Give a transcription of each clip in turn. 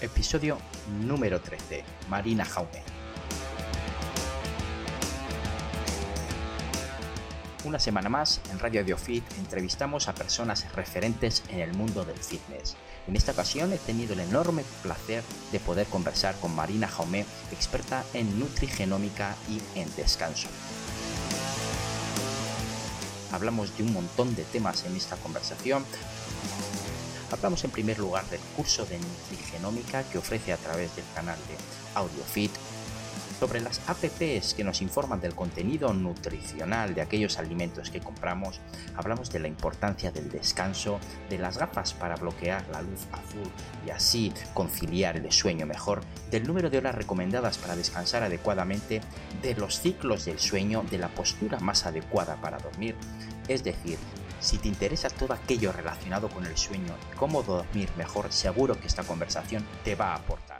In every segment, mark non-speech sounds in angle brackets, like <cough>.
Episodio número 13. Marina Jaume. Una semana más, en Radio Audiofit entrevistamos a personas referentes en el mundo del fitness. En esta ocasión he tenido el enorme placer de poder conversar con Marina Jaume, experta en nutrigenómica y en descanso. Hablamos de un montón de temas en esta conversación. Hablamos en primer lugar del curso de nutrigenómica que ofrece a través del canal de AudioFit, sobre las APPs que nos informan del contenido nutricional de aquellos alimentos que compramos, hablamos de la importancia del descanso, de las gafas para bloquear la luz azul y así conciliar el sueño mejor, del número de horas recomendadas para descansar adecuadamente, de los ciclos del sueño, de la postura más adecuada para dormir, es decir, si te interesa todo aquello relacionado con el sueño y cómo dormir mejor, seguro que esta conversación te va a aportar.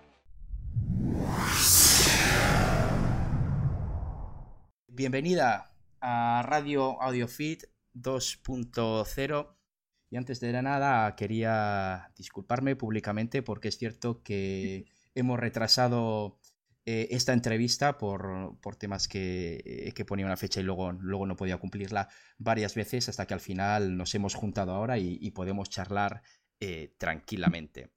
Bienvenida a Radio AudioFit 2.0 y antes de nada quería disculparme públicamente porque es cierto que hemos retrasado eh, esta entrevista por, temas que, que, ponía una fecha y luego, luego no podía cumplirla varias veces hasta que al final nos hemos juntado ahora y, podemos charlar eh, tranquilamente.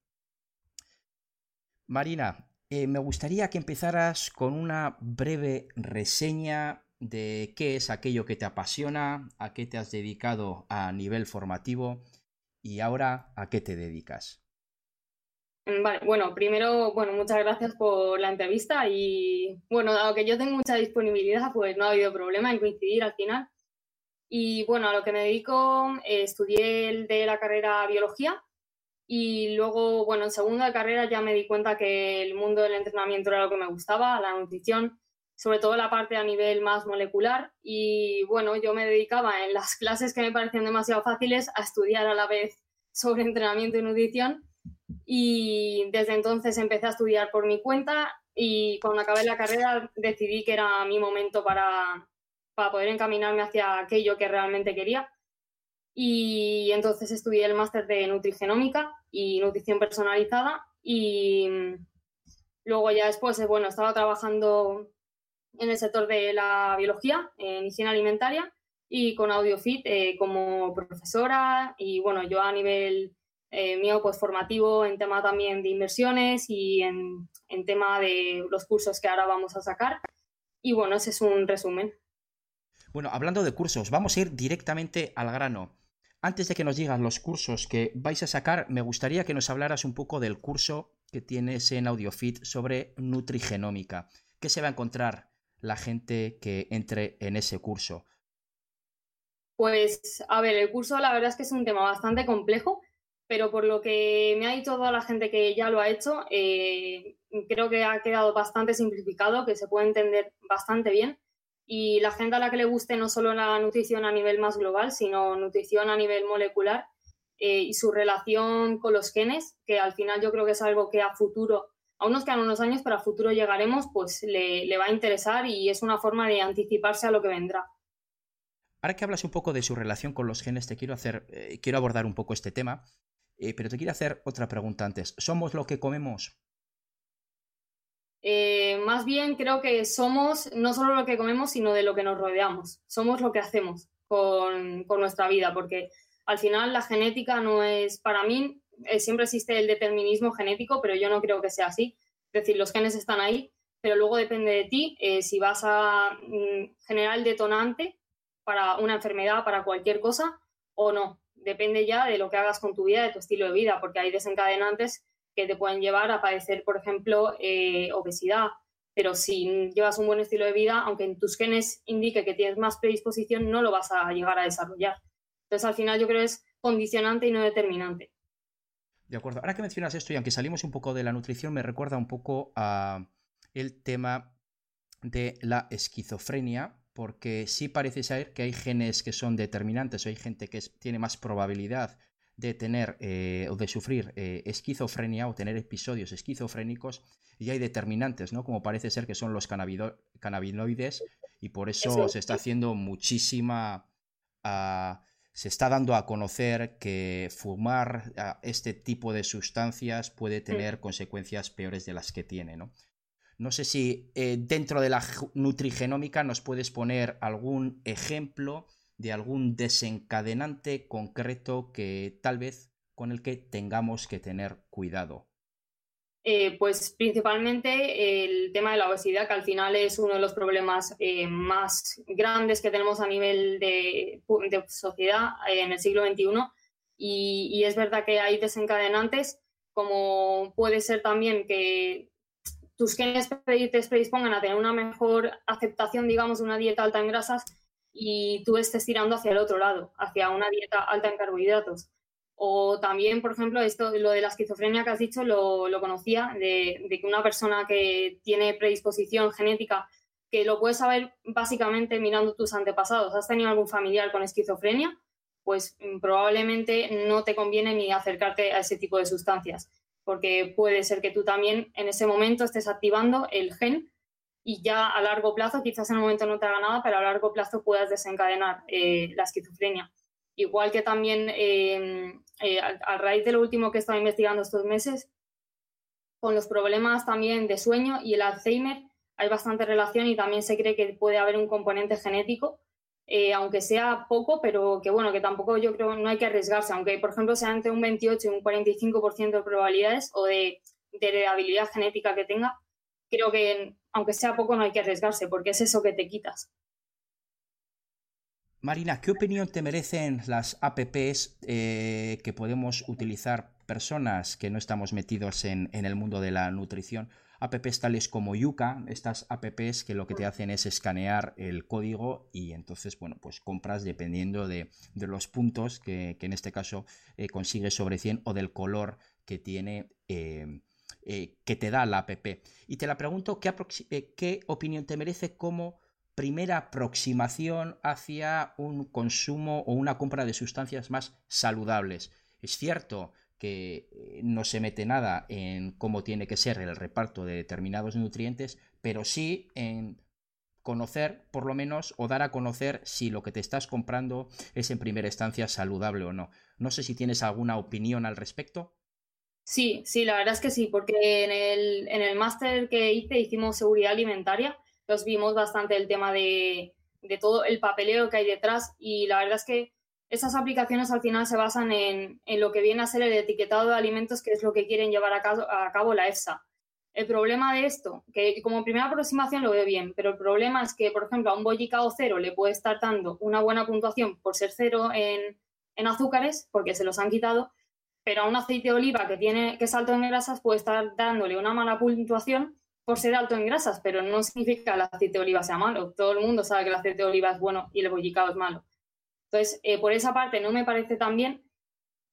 Marina, eh, me gustaría que empezaras con una breve reseña de qué es aquello que te apasiona, a qué te has dedicado a nivel formativo y ahora a qué te dedicas. Mm, bueno, primero, bueno, muchas gracias por la entrevista y bueno, dado que yo tengo mucha disponibilidad, pues no ha habido problema en coincidir al final. Y bueno, a lo que me dedico, eh, estudié el de la carrera biología y luego, bueno, en segunda carrera ya me di cuenta que el mundo del entrenamiento era lo que me gustaba, la nutrición sobre todo la parte a nivel más molecular. Y bueno, yo me dedicaba en las clases que me parecían demasiado fáciles a estudiar a la vez sobre entrenamiento y nutrición. Y desde entonces empecé a estudiar por mi cuenta y cuando acabé la carrera decidí que era mi momento para, para poder encaminarme hacia aquello que realmente quería. Y entonces estudié el máster de nutrigenómica y nutrición personalizada y luego ya después, bueno, estaba trabajando en el sector de la biología, en higiene alimentaria y con AudioFit eh, como profesora y bueno, yo a nivel eh, mío pues formativo en tema también de inversiones y en, en tema de los cursos que ahora vamos a sacar. Y bueno, ese es un resumen. Bueno, hablando de cursos, vamos a ir directamente al grano. Antes de que nos digas los cursos que vais a sacar, me gustaría que nos hablaras un poco del curso que tienes en AudioFit sobre nutrigenómica. ¿Qué se va a encontrar la gente que entre en ese curso? Pues, a ver, el curso la verdad es que es un tema bastante complejo, pero por lo que me ha dicho toda la gente que ya lo ha hecho, eh, creo que ha quedado bastante simplificado, que se puede entender bastante bien. Y la gente a la que le guste no solo la nutrición a nivel más global, sino nutrición a nivel molecular eh, y su relación con los genes, que al final yo creo que es algo que a futuro aún nos quedan unos años, pero a futuro llegaremos, pues le, va a interesar y es una forma de anticiparse a lo que vendrá. Ahora que hablas un poco de su relación con los genes, te quiero hacer, eh, quiero abordar un poco este tema, eh, pero te quiero hacer otra pregunta antes. ¿Somos lo que comemos? Eh, más bien creo que somos no solo lo que comemos, sino de lo que nos rodeamos. Somos lo que hacemos con, con nuestra vida, porque al final la genética no es, para mí, siempre existe el determinismo genético, pero yo no creo que sea así. Es decir, los genes están ahí, pero luego depende de ti eh, si vas a mm, generar el detonante para una enfermedad, para cualquier cosa o no. Depende ya de lo que hagas con tu vida, de tu estilo de vida, porque hay desencadenantes que te pueden llevar a padecer, por ejemplo, eh, obesidad. Pero si llevas un buen estilo de vida, aunque en tus genes indique que tienes más predisposición, no lo vas a llegar a desarrollar. Entonces, al final yo creo que es condicionante y no determinante. De acuerdo. Ahora que mencionas esto, y aunque salimos un poco de la nutrición, me recuerda un poco a el tema de la esquizofrenia, porque sí parece ser que hay genes que son determinantes, o hay gente que tiene más probabilidad de tener eh, o de sufrir eh, esquizofrenia o tener episodios esquizofrénicos, y hay determinantes, ¿no? Como parece ser que son los cannabinoides Y por eso se está haciendo muchísima... Ah, se está dando a conocer que fumar ah, este tipo de sustancias puede tener consecuencias peores de las que tiene, ¿no? No sé si eh, dentro de la nutrigenómica nos puedes poner algún ejemplo de algún desencadenante concreto que tal vez con el que tengamos que tener cuidado. Eh, pues principalmente el tema de la obesidad, que al final es uno de los problemas eh, más grandes que tenemos a nivel de, sociedad en el siglo XXI. y, es verdad que hay desencadenantes, como puede ser también que tus genes te predispongan a tener una mejor aceptación, digamos, de una dieta alta en grasas y tú estés tirando hacia el otro lado, hacia una dieta alta en carbohidratos. O también, por ejemplo, esto, lo de la esquizofrenia que has dicho, lo, conocía, de, que una persona que tiene predisposición genética, que lo puedes saber básicamente mirando tus antepasados. ¿Has tenido algún familiar con esquizofrenia? Pues mm, probablemente no te conviene ni acercarte a ese tipo de sustancias porque puede ser que tú también en ese momento estés activando el gen y ya a largo plazo, quizás en el momento no te haga nada, pero a largo plazo puedas desencadenar eh, la esquizofrenia. Igual que también em, eh, a, raíz de lo último que he estado investigando estos meses, con los problemas también de sueño y el Alzheimer hay bastante relación y también se cree que puede haber un componente genético eh, aunque sea poco, pero que bueno, que tampoco yo creo no hay que arriesgarse, aunque por ejemplo sea entre un 28 y un 45% de probabilidades o de, de heredabilidad genética que tenga, creo que aunque sea poco no hay que arriesgarse, porque es eso que te quitas. Marina, ¿qué opinión te merecen las APPs eh, que podemos utilizar personas que no estamos metidos en, el mundo de la nutrición apps tales como Yuka, estas apps que lo que te hacen es escanear el código y entonces, bueno, pues compras dependiendo de, los puntos que, en este caso eh, consigues sobre 100 o del color que tiene. Eh, que te da la app. Y te la pregunto, ¿qué, ¿qué opinión te merece como primera aproximación hacia un consumo o una compra de sustancias más saludables? Es cierto que eh, no se mete nada en cómo tiene que ser el reparto de determinados nutrientes, pero sí en conocer, por lo menos, o dar a conocer si lo que te estás comprando es en primera instancia saludable o no. No sé si tienes alguna opinión al respecto. Sí, sí, la verdad es que sí, porque en el, en el máster que hice hicimos seguridad alimentaria, nos vimos bastante el tema de, de todo el papeleo que hay detrás y la verdad es que esas aplicaciones al final se basan en, lo que viene a ser el etiquetado de alimentos, que es lo que quieren llevar a cabo, la EFSA. El problema de esto, que como primera aproximación lo veo bien, pero el problema es que, por ejemplo, a un bollicao cero le puede estar dando una buena puntuación por ser cero en, azúcares, porque se los han quitado, pero a un aceite de oliva que, tiene, que es alto en grasas puede estar dándole una mala puntuación por ser alto en grasas, pero no significa que el aceite de oliva sea malo. Todo el mundo sabe que el aceite de oliva es bueno y el bollicao es malo. Entonces, eh, por esa parte no me parece tan bien,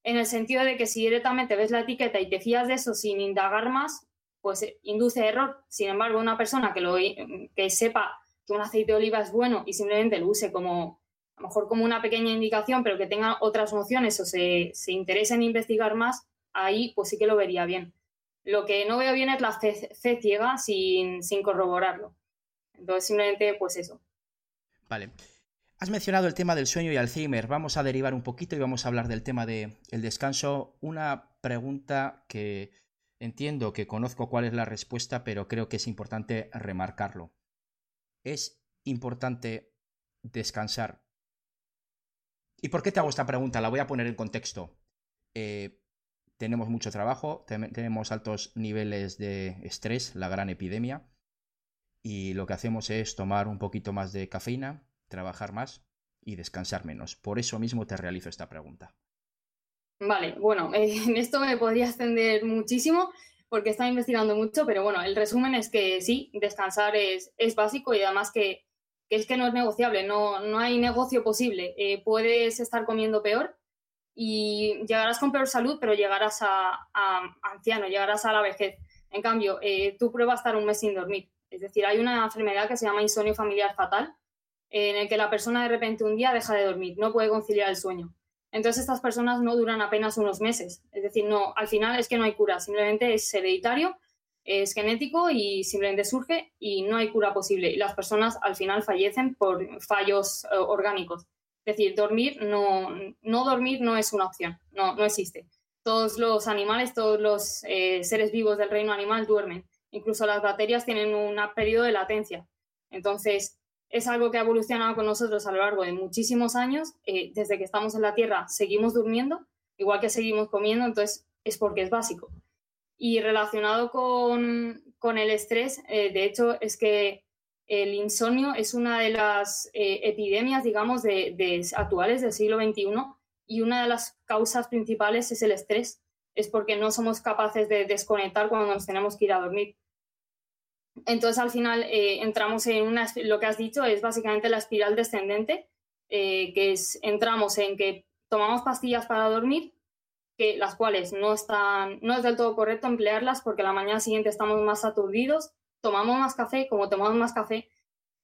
en el sentido de que si directamente ves la etiqueta y te fías de eso sin indagar más, pues eh, induce error. Sin embargo, una persona que, lo, que sepa que un aceite de oliva es bueno y simplemente lo use como, a lo mejor como una pequeña indicación, pero que tenga otras nociones o se, se interese en investigar más, ahí pues sí que lo vería bien. Lo que no veo bien es la fe, ciega sin, sin corroborarlo. Entonces, simplemente, pues eso. Vale. Has mencionado el tema del sueño y Alzheimer. Vamos a derivar un poquito y vamos a hablar del tema del descanso. Una pregunta que entiendo que conozco cuál es la respuesta, pero creo que es importante remarcarlo. ¿Es importante descansar? ¿Y por qué te hago esta pregunta? La voy a poner en contexto. Eh, tenemos mucho trabajo, tenemos altos niveles de estrés, la gran epidemia, y lo que hacemos es tomar un poquito más de cafeína, trabajar más y descansar menos. Por eso mismo te realizo esta pregunta. Vale, bueno, <laughs> en esto me podría extender muchísimo porque está investigando mucho, pero bueno, el resumen es que sí, descansar es, es básico y además que, es que no es negociable, no, no hay negocio posible. Eh, puedes estar comiendo peor y llegarás con peor salud, pero llegarás a, anciano, llegarás a la vejez. En cambio, eh, tú pruebas estar un mes sin dormir. Es decir, hay una enfermedad que se llama insomnio familiar fatal, en el que la persona de repente un día deja de dormir, no puede conciliar el sueño. Entonces estas personas no duran apenas unos meses. Es decir, no, al final es que no hay cura, simplemente es hereditario. es genético y simplemente surge y no hay cura posible. Y las personas al final fallecen por fallos eh, orgánicos. Es decir, dormir no, no dormir no es una opción, no, no existe. Todos los animales, todos los eh, seres vivos del reino animal duermen. Incluso las bacterias tienen un periodo de latencia. Entonces, es algo que ha evolucionado con nosotros a lo largo de muchísimos años. Eh, desde que estamos en la Tierra seguimos durmiendo, igual que seguimos comiendo, entonces es porque es básico. Y relacionado con, el estrés, eh, de hecho, es que el insomnio es una de las eh, epidemias, digamos, de, actuales del siglo XXI y una de las causas principales es el estrés. Es porque no somos capaces de desconectar cuando nos tenemos que ir a dormir. Entonces, al final, eh, entramos en una, lo que has dicho es básicamente la espiral descendente, que es, entramos en que tomamos pastillas para dormir, que las cuales no están, no es del todo correcto emplearlas porque la mañana siguiente estamos más aturdidos, tomamos más café, como tomamos más café,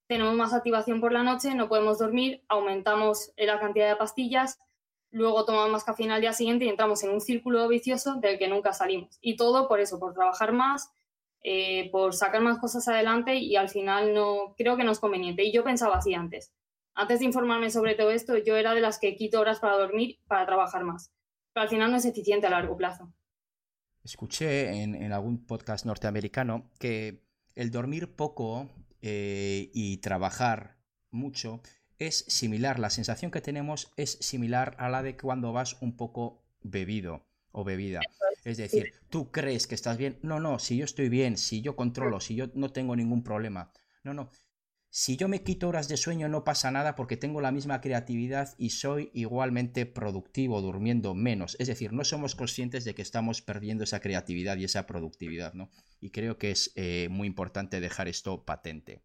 tenemos más activación por la noche, no podemos dormir, aumentamos la cantidad de pastillas, luego tomamos más café al día siguiente y entramos en un círculo vicioso del que nunca salimos. Y todo por eso, por trabajar más, eh, por sacar más cosas adelante y al final no creo que no es conveniente. Y yo pensaba así antes. Antes de informarme sobre todo esto, yo era de las que quito horas para dormir para trabajar más pero al final no es eficiente a largo plazo. Escuché en, algún podcast norteamericano que el dormir poco eh, y trabajar mucho es similar, la sensación que tenemos es similar a la de cuando vas un poco bebido o bebida. Es decir, tú crees que estás bien. No, no, si yo estoy bien, si yo controlo, si yo no tengo ningún problema. No, no. Si yo me quito horas de sueño no pasa nada porque tengo la misma creatividad y soy igualmente productivo durmiendo menos. Es decir, no somos conscientes de que estamos perdiendo esa creatividad y esa productividad, ¿no? Y creo que es eh, muy importante dejar esto patente.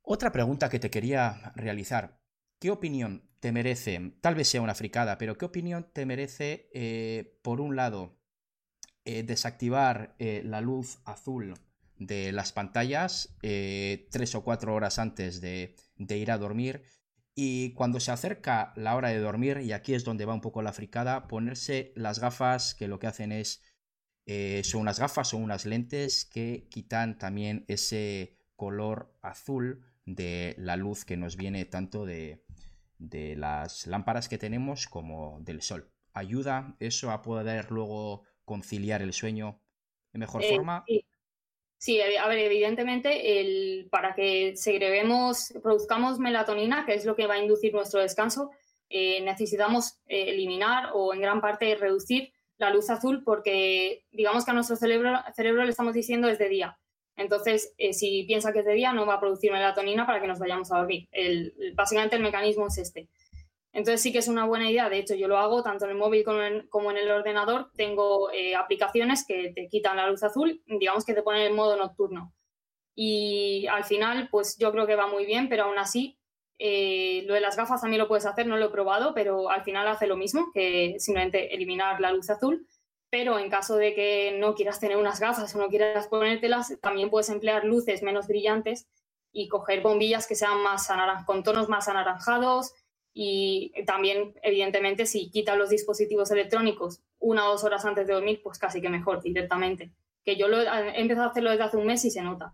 Otra pregunta que te quería realizar. ¿Qué opinión te merece, tal vez sea una fricada, pero qué opinión te merece, eh, por un lado, eh, desactivar la luz azul de las pantallas eh, tres o cuatro horas antes de, ir a dormir. Y cuando se acerca la hora de dormir, y aquí es donde va un poco la fricada, ponerse las gafas que lo que hacen es, eh, son unas gafas, son unas lentes que quitan también ese color azul de la luz que nos viene tanto de, de las lámparas que tenemos como del sol. ¿Ayuda eso a poder luego conciliar el sueño de mejor eh, forma? Sí, a ver, evidentemente, el, para que segreguemos, produzcamos melatonina, que es lo que va a inducir nuestro descanso, eh, necesitamos eh, eliminar o en gran parte reducir la luz azul porque digamos que a nuestro cerebro, cerebro le estamos diciendo es de día. Entonces, eh, si piensa que es de día, no va a producir melatonina para que nos vayamos a dormir. El, básicamente el mecanismo es este. Entonces sí que es una buena idea. De hecho, yo lo hago tanto en el móvil como en, el ordenador. Tengo eh, aplicaciones que te quitan la luz azul, digamos que te ponen en modo nocturno. Y al final, pues yo creo que va muy bien, pero aún así, eh, lo de las gafas también lo puedes hacer, no lo he probado, pero al final hace lo mismo que simplemente eliminar la luz azul. Pero en caso de que no quieras tener unas gafas o no quieras ponértelas, también puedes emplear luces menos brillantes y coger bombillas que sean más con tonos más anaranjados, y también, evidentemente, si quitas los dispositivos electrónicos una o dos horas antes de dormir, pues casi que mejor directamente. Que yo lo, he empezado a hacerlo desde hace un mes y se nota.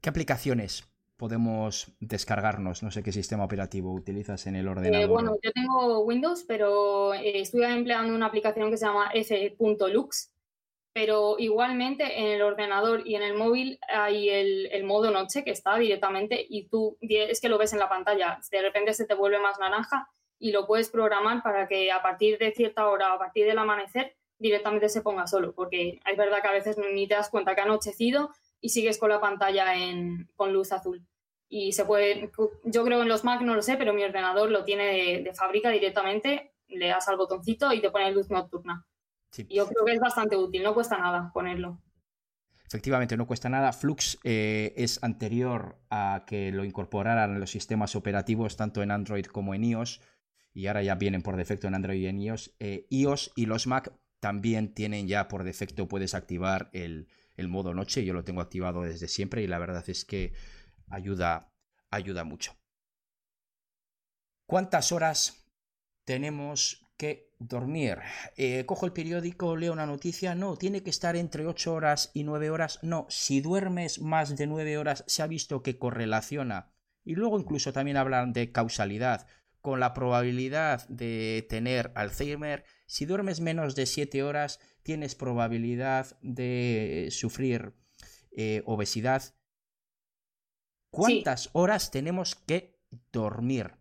¿Qué aplicaciones podemos descargarnos? No sé qué sistema operativo utilizas en el eh, ordenador. bueno, yo tengo Windows, pero eh, estoy empleando una aplicación que se llama f.lux, pero igualmente en el ordenador y en el móvil hay el, modo noche que está directamente y tú es que lo ves en la pantalla, de repente se te vuelve más naranja y lo puedes programar para que a partir de cierta hora, a partir del amanecer, directamente se ponga solo, porque es verdad que a veces ni te das cuenta que ha anochecido y sigues con la pantalla con luz azul. Y se puede, yo creo en los Mac no lo sé, pero mi ordenador lo tiene de, de fábrica directamente, le das al botoncito y te pone luz nocturna. Yo creo que es bastante útil, no cuesta nada ponerlo. Efectivamente, no cuesta nada. Flux eh, es anterior a que lo incorporaran los sistemas operativos tanto en Android como en iOS. Y ahora ya vienen por defecto en Android y en iOS. Eh, iOS y los Mac también tienen ya por defecto, puedes activar el, el, modo noche. Yo lo tengo activado desde siempre y la verdad es que ayuda, ayuda mucho. ¿Cuántas horas tenemos que dormir. Eh, cojo el periódico, leo una noticia, no, tiene que estar entre 8 horas y 9 horas, no, si duermes más de 9 horas se ha visto que correlaciona. Y luego incluso también hablan de causalidad, con la probabilidad de tener Alzheimer, si duermes menos de 7 horas tienes probabilidad de sufrir eh, obesidad. ¿Cuántas horas tenemos que dormir?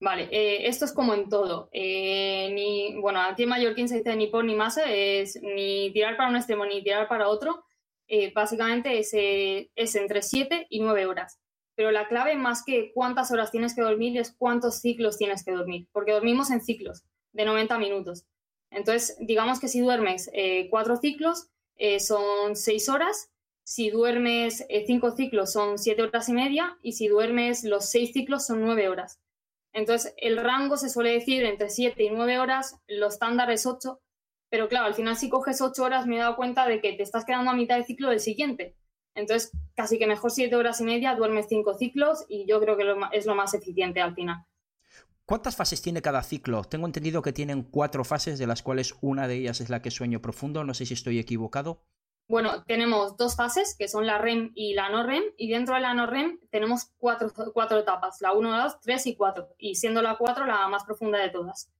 Vale, eh, esto es como en todo. Eh, ni, bueno, aquí en Mallorquín se dice ni por ni masa, es ni tirar para un extremo ni tirar para otro. Eh, básicamente es, es entre 7 y 9 horas. Pero la clave más que cuántas horas tienes que dormir es cuántos ciclos tienes que dormir, porque dormimos en ciclos de 90 minutos. Entonces, digamos que si duermes cuatro ciclos, son 6 horas. Si duermes cinco ciclos, son 7 horas y media. Y si duermes los 6 ciclos, son 9 horas. Entonces, el rango se suele decir entre 7 y 9 horas, lo estándar es 8, pero claro, al final si coges 8 horas me he dado cuenta de que te estás quedando a mitad de ciclo del siguiente. Entonces, casi que mejor 7 horas y media, duermes 5 ciclos y yo creo que es lo más eficiente al final. ¿Cuántas fases tiene cada ciclo? Tengo entendido que tienen cuatro fases, de las cuales una de ellas es la que sueño profundo. No sé si estoy equivocado. Bueno, tenemos dos fases, que son la REM y la no REM, y dentro de la no REM tenemos cuatro, cuatro etapas, la 1, 2, 3 y 4, y siendo la 4 la más profunda de todas.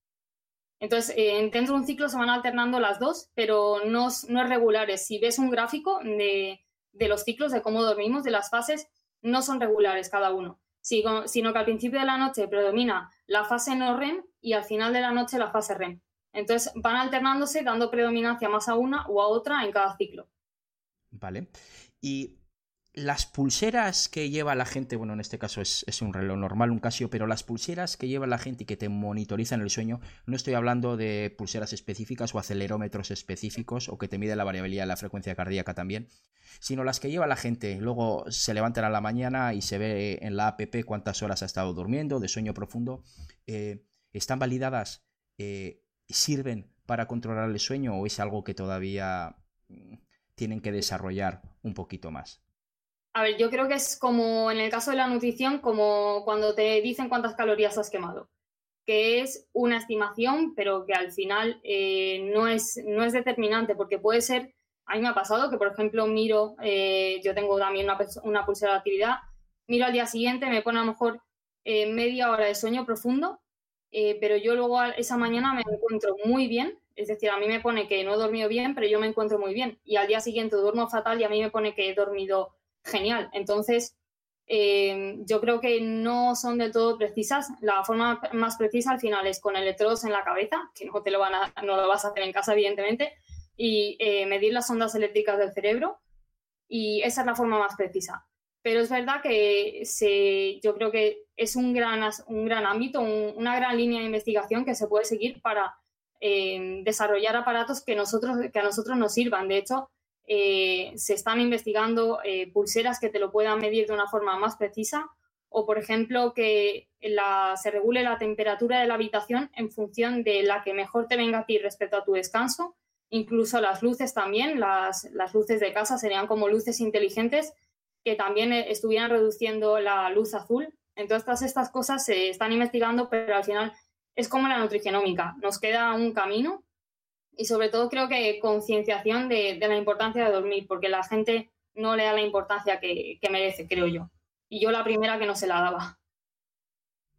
Entonces, eh, dentro de un ciclo se van alternando las dos, pero no, no es regulares. Si ves un gráfico de, de, los ciclos, de cómo dormimos, de las fases, no son regulares cada uno, sino que al principio de la noche predomina la fase no REM y al final de la noche la fase REM. Entonces, van alternándose, dando predominancia más a una o a otra en cada ciclo. ¿Vale? Y las pulseras que lleva la gente, bueno, en este caso es, un reloj normal, un Casio, pero las pulseras que lleva la gente y que te monitorizan el sueño, no estoy hablando de pulseras específicas o acelerómetros específicos o que te mide la variabilidad de la frecuencia cardíaca también, sino las que lleva la gente. Luego se levantan a la mañana y se ve en la app cuántas horas ha estado durmiendo, de sueño profundo. Eh, ¿Están validadas? Eh, ¿Sirven para controlar el sueño o es algo que todavía tienen que desarrollar un poquito más? A ver, yo creo que es como en el caso de la nutrición, como cuando te dicen cuántas calorías has quemado, que es una estimación, pero que al final eh, no, es, no es determinante, porque puede ser, a mí me ha pasado que, por ejemplo, miro, eh, yo tengo también una, una, pulsera de actividad, miro al día siguiente, me pone a lo mejor eh, media hora de sueño profundo, pero yo luego esa mañana me encuentro muy bien es decir, a mí me pone que no he dormido bien, pero yo me encuentro muy bien. Y al día siguiente duermo fatal y a mí me pone que he dormido genial. Entonces, eh, yo creo que no son del todo precisas. La forma más precisa al final es con electrodos en la cabeza, que no, te lo, vas a hacer en casa, evidentemente, y eh, medir las ondas eléctricas del cerebro. Y esa es la forma más precisa. Pero es verdad que yo creo que es un gran, un gran ámbito, una gran línea de investigación que se puede seguir para desarrollar aparatos que, nosotros, que a nosotros nos sirvan. De hecho, eh, se están investigando eh, pulseras que te lo puedan medir de una forma más precisa o, por ejemplo, que se regule la temperatura de la habitación en función de la que mejor te venga a ti respecto a tu descanso. Incluso las luces también, las, las luces de casa serían como luces inteligentes que también estuvieran reduciendo la luz azul. Entonces, todas estas cosas se están investigando, pero al final es como la nutrigenómica, nos queda un camino y sobre todo creo que concienciación de, la importancia de dormir, porque la gente no le da la importancia que, merece, creo yo. Y yo la primera que no se la daba.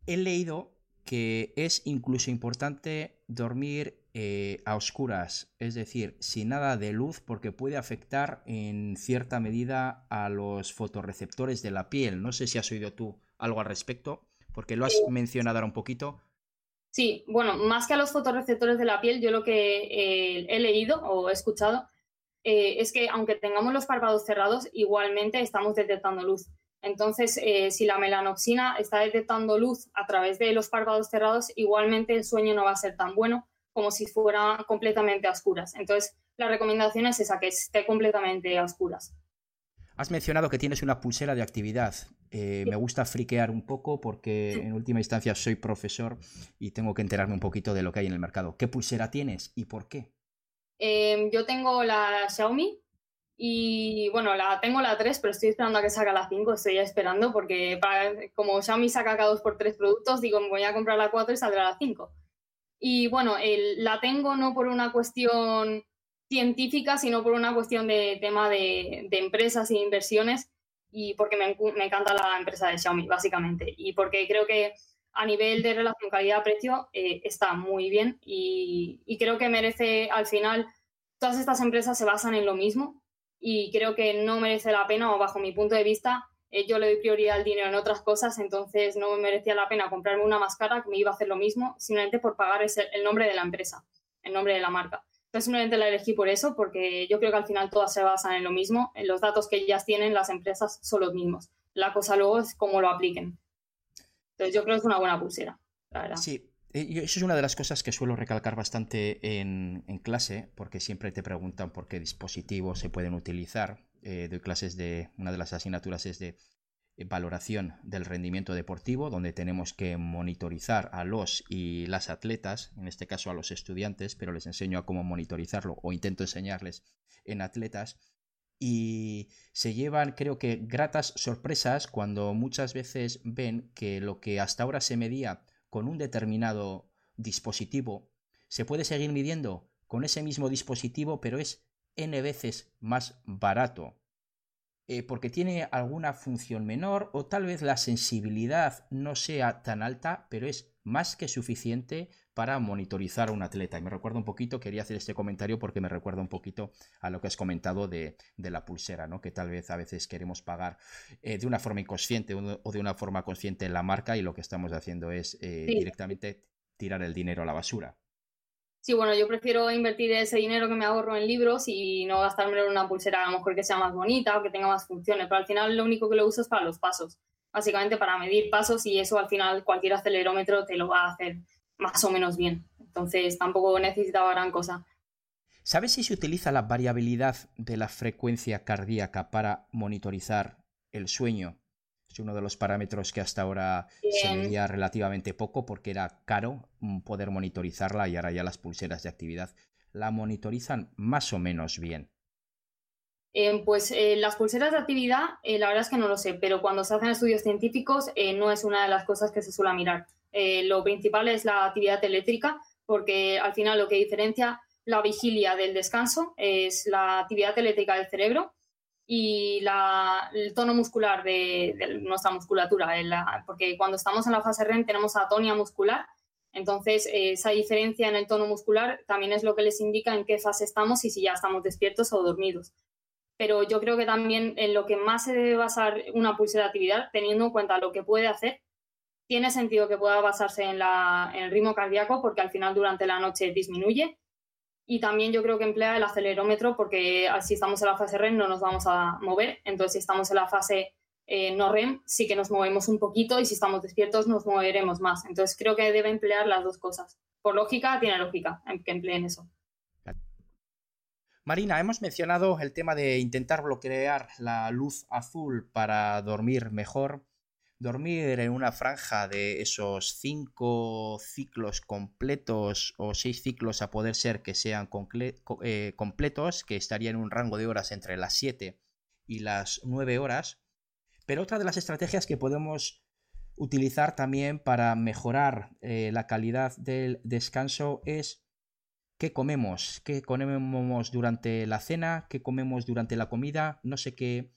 He leído que es incluso importante dormir eh, a oscuras, es decir, sin nada de luz, porque puede afectar en cierta medida a los fotorreceptores de la piel. No sé si has oído tú algo al respecto, porque lo has mencionado ahora un poquito, Sí, bueno, más que a los fotorreceptores de la piel, yo lo que eh, he leído o he escuchado eh, es que aunque tengamos los párpados cerrados, igualmente estamos detectando luz. Entonces, eh, si la melanoxina está detectando luz a través de los párpados cerrados, igualmente el sueño no va a ser tan bueno como si fuera completamente a oscuras. Entonces, la recomendación es esa, que esté completamente a oscuras. Has mencionado que tienes una pulsera de actividad. Eh, me gusta friquear un poco porque en última instancia soy profesor y tengo que enterarme un poquito de lo que hay en el mercado. ¿Qué pulsera tienes y por qué? Em, yo tengo la Xiaomi y bueno, la tengo la 3, pero estoy esperando a que salga la 5, estoy esperando porque como Xiaomi saca cada dos por tres productos, digo, me voy a comprar la 4 y saldrá la 5. Y bueno, la tengo no por una cuestión científica, sino por una cuestión de tema de, empresas e inversiones y porque me, encanta la empresa de Xiaomi, básicamente. Y porque creo que a nivel de relación calidad-precio eh, está muy bien y, y, creo que merece, al final, todas estas empresas se basan en lo mismo y creo que no merece la pena, o bajo mi punto de vista, eh, yo le doy prioridad al dinero en otras cosas, entonces no me merecía la pena comprarme una máscara que me iba a hacer lo mismo, simplemente por pagar ese, el nombre de la empresa, el nombre de la marca. Entonces la elegí por eso, porque yo creo que al final todas se basan en lo mismo, en los datos que ellas tienen, las empresas son los mismos. La cosa luego es cómo lo apliquen. Entonces yo creo que es una buena pulsera. Sí, eh, eso es una de las cosas que suelo recalcar bastante en, clase, porque siempre te preguntan por qué dispositivos se pueden utilizar. Eh, doy clases de, una de las asignaturas es de valoración del rendimiento deportivo, donde tenemos que monitorizar a los y las atletas, en este caso a los estudiantes, pero les enseño a cómo monitorizarlo o intento enseñarles en atletas. Y se llevan, creo que, gratas sorpresas cuando muchas veces ven que lo que hasta ahora se medía con un determinado dispositivo, se puede seguir midiendo con ese mismo dispositivo, pero es n veces más barato. Eh, porque tiene alguna función menor o tal vez la sensibilidad no sea tan alta, pero es más que suficiente para monitorizar a un atleta. Y me recuerda un poquito, quería hacer este comentario porque me recuerda un poquito a lo que has comentado de, la pulsera, ¿no? que tal vez a veces queremos pagar eh, de una forma inconsciente o de una forma consciente en la marca y lo que estamos haciendo es eh, directamente tirar el dinero a la basura. Sí, bueno, yo prefiero invertir ese dinero que me ahorro en libros y no gastarme en una pulsera a lo mejor que sea más bonita o que tenga más funciones, pero al final lo único que lo uso es para los pasos básicamente para medir pasos y eso al final cualquier acelerómetro te lo va a hacer más o menos bien. Entonces tampoco necesitaba gran cosa. ¿Sabes si se utiliza la variabilidad de la frecuencia cardíaca para monitorizar el sueño? Es uno de los parámetros que hasta ahora se medía relativamente poco porque era caro poder monitorizarla y ahora ya las pulseras de actividad la monitorizan más o menos bien. Eh, pues eh, las pulseras de actividad, eh, la verdad es que no lo sé, pero cuando se hacen estudios científicos no es una de las cosas que se suele mirar. lo principal es la actividad eléctrica, porque al final lo que diferencia la vigilia del descanso es la actividad eléctrica del cerebro y el tono muscular de, nuestra musculatura, porque cuando estamos en la fase REM tenemos atonia muscular, entonces esa diferencia en el tono muscular también es lo que les indica en qué fase estamos y si ya estamos despiertos o dormidos. Pero yo creo que también en lo que más se debe basar una pulsera de actividad, teniendo en cuenta lo que puede hacer, tiene sentido que pueda basarse en, el ritmo cardíaco porque al final durante la noche disminuye y también yo creo que emplea el acelerómetro porque si estamos en la fase REM no nos vamos a mover, entonces si estamos en la fase eh, no REM sí que nos movemos un poquito y si estamos despiertos nos moveremos más. Entonces creo que debe emplear las dos cosas. Por lógica, tiene lógica que empleen eso. Marina, hemos mencionado el tema de intentar bloquear la luz azul para dormir mejor. Dormir en una franja de esos cinco ciclos completos o seis ciclos a poder ser que sean eh, completos, que estaría en un rango de horas entre las 7 y las 9 horas. Pero otra de las estrategias que podemos utilizar también para mejorar eh, la calidad del descanso es qué comemos, qué comemos durante la cena, qué comemos durante la comida, no sé qué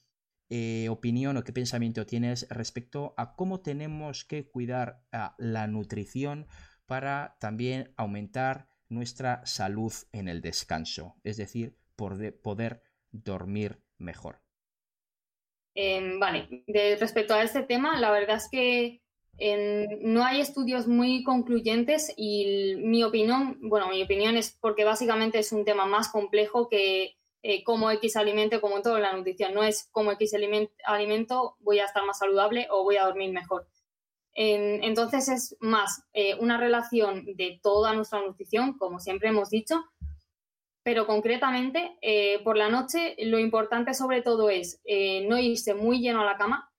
eh, opinión o qué pensamiento tienes respecto a cómo tenemos que cuidar la nutrición para también aumentar nuestra salud en el descanso, es decir, poder dormir mejor. Em, vale, respecto a este tema, la verdad es que no hay estudios muy concluyentes y mi opinión, bueno, mi opinión es porque básicamente es un tema más complejo que eh, como X alimento, como todo en la nutrición. No es como X alimento voy a estar más saludable o voy a dormir mejor. entonces es más eh, una relación de toda nuestra nutrición, como siempre hemos dicho, pero concretamente eh, por la noche lo importante sobre todo es no irse muy lleno a la cama,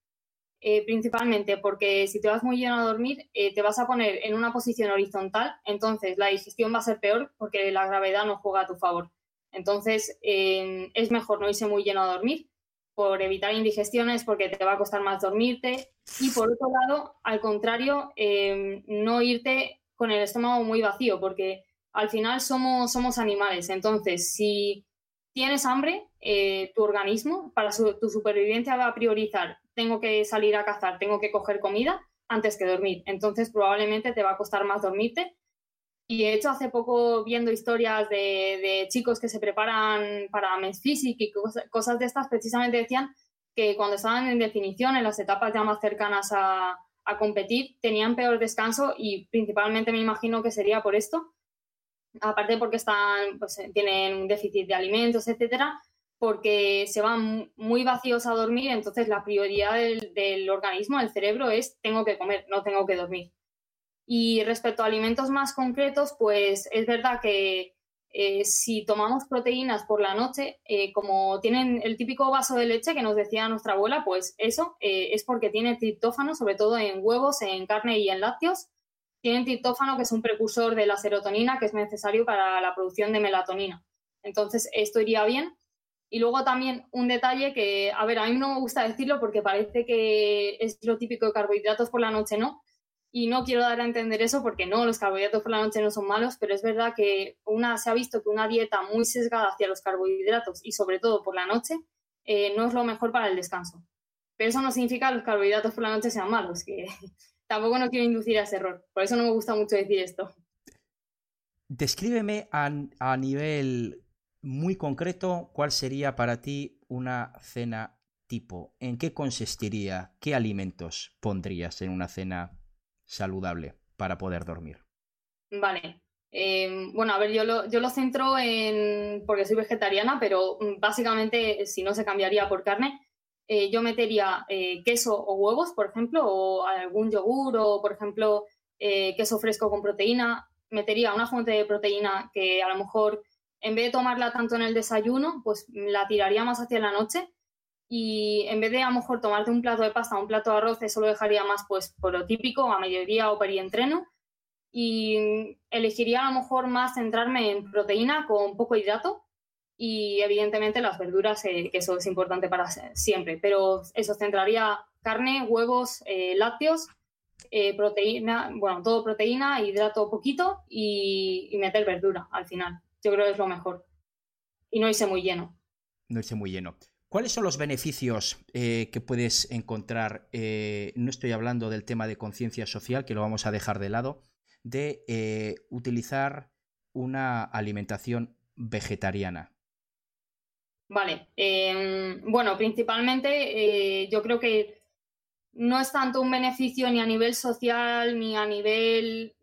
principalmente porque si te vas muy lleno a dormir, te vas a poner en una posición horizontal, entonces la digestión va a ser peor porque la gravedad no juega a tu favor. Entonces, eh, es mejor no irse muy lleno a dormir por evitar indigestiones, porque te va a costar más dormirte. Y por otro lado, al contrario, no irte con el estómago muy vacío, porque al final somos, somos animales. Entonces, si tienes hambre, eh, tu organismo, para tu supervivencia, va a priorizar, tengo que salir a cazar, tengo que coger comida antes que dormir. Entonces, probablemente te va a costar más dormirte. Y he hecho hace poco viendo historias de, chicos que se preparan para Men's Physique y cosas de estas, precisamente decían que cuando estaban en definición, en las etapas ya más cercanas a, competir tenían peor descanso y principalmente me imagino que sería por esto, aparte porque están, pues, tienen un déficit de alimentos, etcétera, porque se van muy vacíos a dormir, entonces la prioridad del, organismo, del cerebro, es tengo que comer, no tengo que dormir. Y respecto a alimentos más concretos, pues es verdad que eh, si tomamos proteínas por la noche, eh, como tienen el típico vaso de leche que nos decía nuestra abuela, pues eso eh, es porque tiene triptófano, sobre todo en huevos, en carne y en lácteos. Tienen triptófano, que es un precursor de la serotonina, que es necesario para la producción de melatonina. Entonces, esto iría bien. Y luego también un detalle que, a ver, a mí no me gusta decirlo porque parece que es lo típico de carbohidratos por la noche, ¿no? Y no quiero dar a entender eso porque no, los carbohidratos por la noche no son malos, pero es verdad que una, se ha visto que una dieta muy sesgada hacia los carbohidratos y sobre todo por la noche eh, no es lo mejor para el descanso. Pero eso no significa que los carbohidratos por la noche sean malos, que <laughs> tampoco no quiero inducir a ese error. Por eso no me gusta mucho decir esto. Descríbeme a, a nivel muy concreto cuál sería para ti una cena tipo. ¿En qué consistiría? ¿Qué alimentos pondrías en una cena saludable para poder dormir? Vale. Em, bueno, a ver, yo lo, centro en, porque soy vegetariana, pero mm, básicamente si no se cambiaría por carne, eh, yo metería eh, queso o huevos, por ejemplo, o algún yogur o, por ejemplo, eh, queso fresco con proteína. Metería una fuente de proteína que a lo mejor, en vez de tomarla tanto en el desayuno, pues la tiraría más hacia la noche y en vez de a lo mejor tomarte un plato de pasta o un plato de arroz, eso lo dejaría más pues por lo típico, a mediodía o perientreno. Y elegiría a lo mejor más centrarme en proteína con poco hidrato y evidentemente las verduras, eh, que eso es importante para siempre. Pero eso centraría carne, huevos, eh, lácteos, eh, proteína, bueno, todo proteína, hidrato poquito y, y meter verdura al final. Yo creo que es lo mejor. Y no irse muy lleno. No irse muy lleno. ¿Cuáles son los beneficios eh, que puedes encontrar? Eh, no estoy hablando del tema de conciencia social, que lo vamos a dejar de lado, de eh, utilizar una alimentación vegetariana. Vale, em, bueno, principalmente yo creo que no es tanto un beneficio ni a nivel social ni a nivel,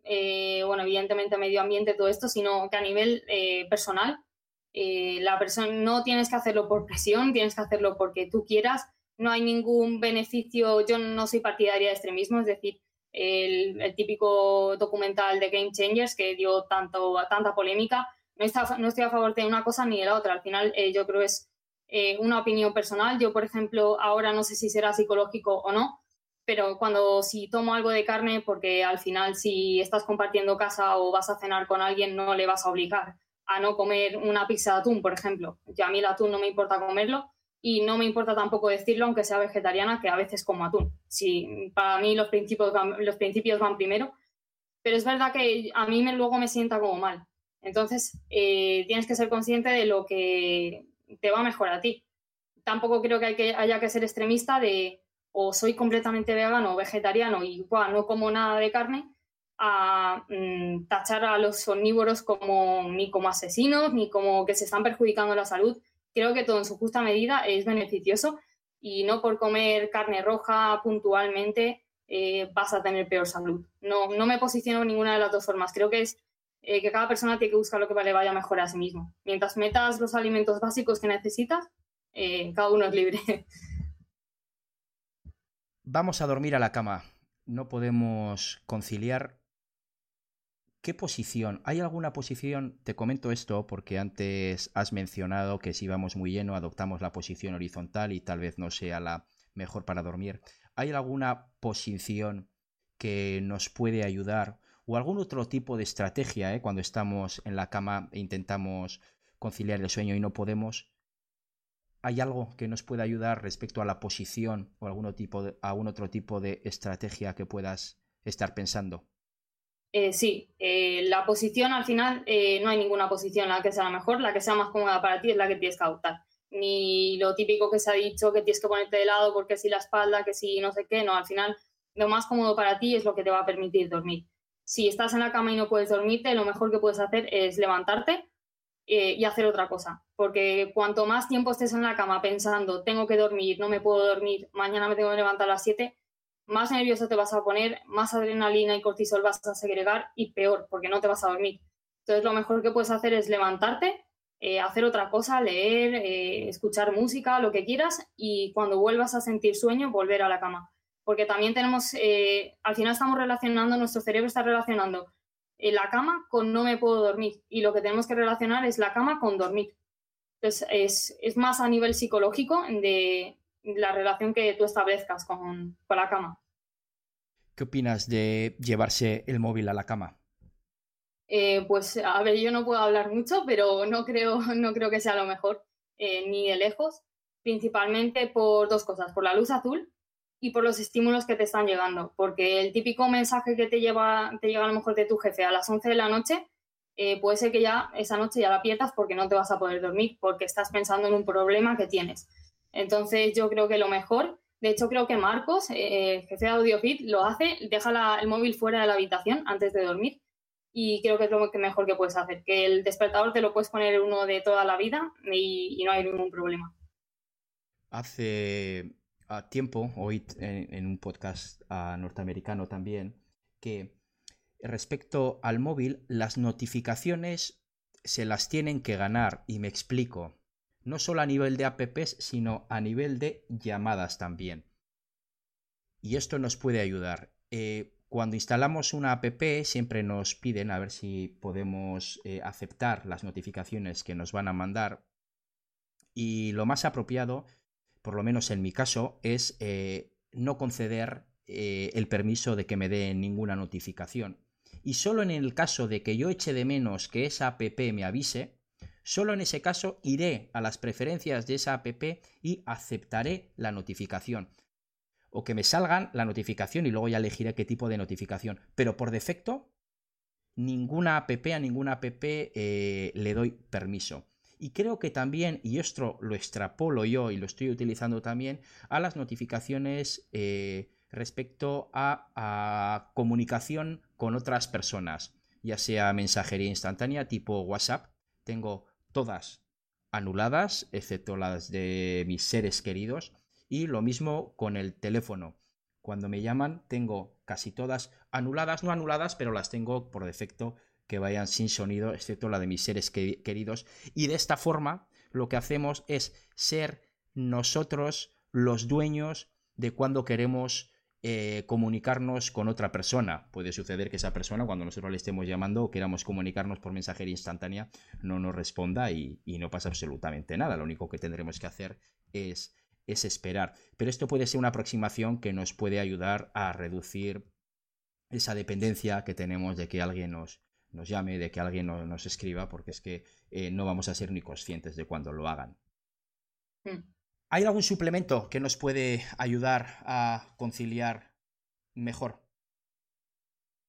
bueno, evidentemente medio ambiente, todo esto, sino que a nivel personal eh, la persona no tienes que hacerlo por presión, tienes que hacerlo porque tú quieras. No hay ningún beneficio. Yo no soy partidaria de extremismo, es decir, el, típico documental de Game Changers que dio tanto, tanta polémica. No, está, no estoy a favor de una cosa ni de la otra. Al final, eh, yo creo es eh, una opinión personal. Yo, por ejemplo, ahora no sé si será psicológico o no, pero cuando si tomo algo de carne, porque al final si estás compartiendo casa o vas a cenar con alguien, no le vas a obligar a no comer una pizza de atún, por ejemplo. Yo a mí el atún no me importa comerlo y no me importa tampoco decirlo, aunque sea vegetariana, que a veces como atún. Sí, para mí los principios van, los principios van primero, pero es verdad que a mí me, luego me sienta como mal. Entonces, eh, tienes que ser consciente de lo que te va mejor a ti. Tampoco creo que, hay que haya que ser extremista de o soy completamente vegano o vegetariano y no como nada de carne, a mm, tachar a los omnívoros como ni como asesinos ni como que se están perjudicando la salud. Creo que todo en su justa medida es beneficioso y no por comer carne roja puntualmente eh, vas a tener peor salud. No, no me posiciono en ninguna de las dos formas. Creo que es eh, que cada persona tiene que buscar lo que le vaya mejor a sí mismo. Mientras metas los alimentos básicos que necesitas, eh, cada uno es libre. <laughs> Vamos a dormir a la cama. No podemos conciliar ¿Qué posición? ¿Hay alguna posición? Te comento esto porque antes has mencionado que si vamos muy lleno adoptamos la posición horizontal y tal vez no sea la mejor para dormir. ¿Hay alguna posición que nos puede ayudar o algún otro tipo de estrategia eh, cuando estamos en la cama e intentamos conciliar el sueño y no podemos? ¿Hay algo que nos pueda ayudar respecto a la posición o algún, tipo de, algún otro tipo de estrategia que puedas estar pensando? Eh, sí, eh, la posición al final eh, no hay ninguna posición la que sea la mejor, la que sea más cómoda para ti es la que tienes que adoptar. Ni lo típico que se ha dicho que tienes que ponerte de lado porque si la espalda, que si no sé qué, no, al final lo más cómodo para ti es lo que te va a permitir dormir. Si estás en la cama y no puedes dormirte, lo mejor que puedes hacer es levantarte y hacer otra cosa. Porque cuanto más tiempo estés en la cama pensando, tengo que dormir, no me puedo dormir, mañana me tengo que levantar a las 7, más nervioso te vas a poner, más adrenalina y cortisol vas a segregar y peor, porque no te vas a dormir. Entonces lo mejor que puedes hacer es levantarte, eh, hacer otra cosa, leer, eh, escuchar música, lo que quieras, y cuando vuelvas a sentir sueño, volver a la cama. Porque también tenemos, eh, al final estamos relacionando, nuestro cerebro está relacionando la cama con no me puedo dormir, y lo que tenemos que relacionar es la cama con dormir. Entonces es, es más a nivel psicológico de, la relación que tú establezcas con, la cama. ¿Qué opinas de llevarse el móvil a la cama? Eh, pues a ver, yo no puedo hablar mucho, pero no creo, <laughs> no creo que sea lo mejor, eh, ni de lejos, principalmente por dos cosas, por la luz azul y por los estímulos que te están llegando, porque el típico mensaje que te, lleva, te llega a lo mejor de tu jefe a las 11 de la noche, eh, puede ser que ya esa noche ya la pierdas porque no te vas a poder dormir, porque estás pensando en un problema que tienes. Entonces yo creo que lo mejor, de hecho creo que Marcos, eh, jefe de AudioFit, lo hace, deja el móvil fuera de la habitación antes de dormir y creo que es lo mejor que puedes hacer, que el despertador te lo puedes poner uno de toda la vida y, no hay ningún problema. Hace tiempo, hoy en, un podcast norteamericano también, que respecto al móvil, las notificaciones se las tienen que ganar y me explico no solo a nivel de apps, sino a nivel de llamadas también. Y esto nos puede ayudar. Eh, cuando instalamos una app siempre nos piden a ver si podemos eh, aceptar las notificaciones que nos van a mandar. Y lo más apropiado, por lo menos en mi caso, es eh, no conceder el permiso de que me dé ninguna notificación. Y solo en el caso de que yo eche de menos que esa app me avise, Solo en ese caso iré a las preferencias de esa app y aceptaré la notificación. O que me salgan la notificación y luego ya elegiré qué tipo de notificación. Pero por defecto, ninguna app, a ninguna app eh, le doy permiso. Y creo que también, y esto lo extrapolo yo y lo estoy utilizando también, a las notificaciones eh, respecto a, a, comunicación con otras personas, ya sea mensajería instantánea tipo WhatsApp. Tengo todas anuladas, excepto las de mis seres queridos. Y lo mismo con el teléfono. Cuando me llaman tengo casi todas anuladas, no anuladas, pero las tengo por defecto que vayan sin sonido, excepto la de mis seres queridos. Y de esta forma lo que hacemos es ser nosotros los dueños de cuando queremos eh, comunicarnos con otra persona. Puede suceder que esa persona, cuando nosotros le estemos llamando o queramos comunicarnos por mensajería instantánea, no nos responda y, no pasa absolutamente nada. Lo único que tendremos que hacer es, es esperar. Pero esto puede ser una aproximación que nos puede ayudar a reducir esa dependencia que tenemos de que alguien nos, nos llame, de que alguien nos, escriba, porque es que eh, no vamos a ser ni conscientes de cuando lo hagan. Hmm. ¿Hay algún suplemento que nos puede ayudar a conciliar mejor?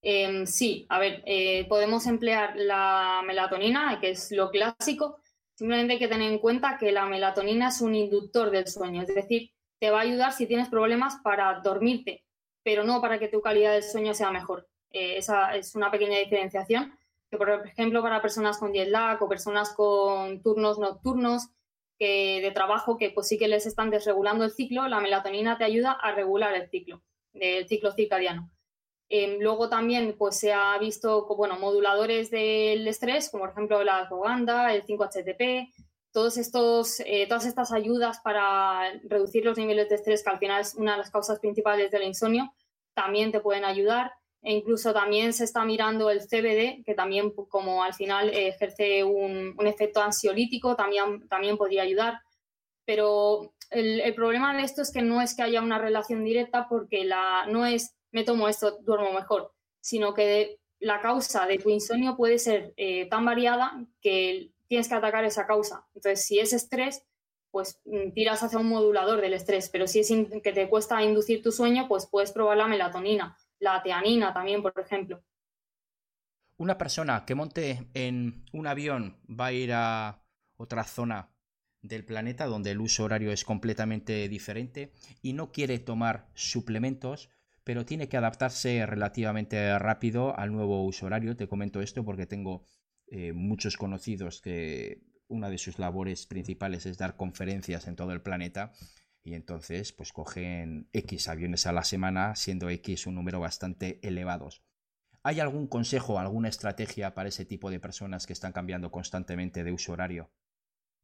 Em, sí, a ver, eh, podemos emplear la melatonina, que es lo clásico. Simplemente hay que tener en cuenta que la melatonina es un inductor del sueño, es decir, te va a ayudar si tienes problemas para dormirte, pero no para que tu calidad del sueño sea mejor. Eh, esa es una pequeña diferenciación por ejemplo, para personas con jet lag o personas con turnos nocturnos, de trabajo que pues sí que les están desregulando el ciclo, la melatonina te ayuda a regular el ciclo, el ciclo circadiano. Em, luego también pues se ha visto bueno, moduladores del estrés, como por ejemplo la ashwagandha, el 5-HTP, todos estos, eh, todas estas ayudas para reducir los niveles de estrés, que al final es una de las causas principales del insomnio, también te pueden ayudar. E incluso también se está mirando el CBD, que también como al final ejerce un, efecto ansiolítico, también, también podría ayudar. Pero el, problema de esto es que no es que haya una relación directa porque la, no es me tomo esto, duermo mejor, sino que la causa de tu insomnio puede ser eh, tan variada que tienes que atacar esa causa. Entonces, si es estrés, pues mm, tiras hacia un modulador del estrés, pero si es que te cuesta inducir tu sueño, pues puedes probar la melatonina la teanina también, por ejemplo. una persona que monte en un avión va a ir a otra zona del planeta donde el uso horario es completamente diferente y no quiere tomar suplementos, pero tiene que adaptarse relativamente rápido al nuevo uso horario. Te comento esto porque tengo eh, muchos conocidos que una de sus labores principales es dar conferencias en todo el planeta y entonces pues cogen X aviones a la semana, siendo X un número bastante elevados. ¿Hay algún consejo, alguna estrategia para ese tipo de personas que están cambiando constantemente de uso horario?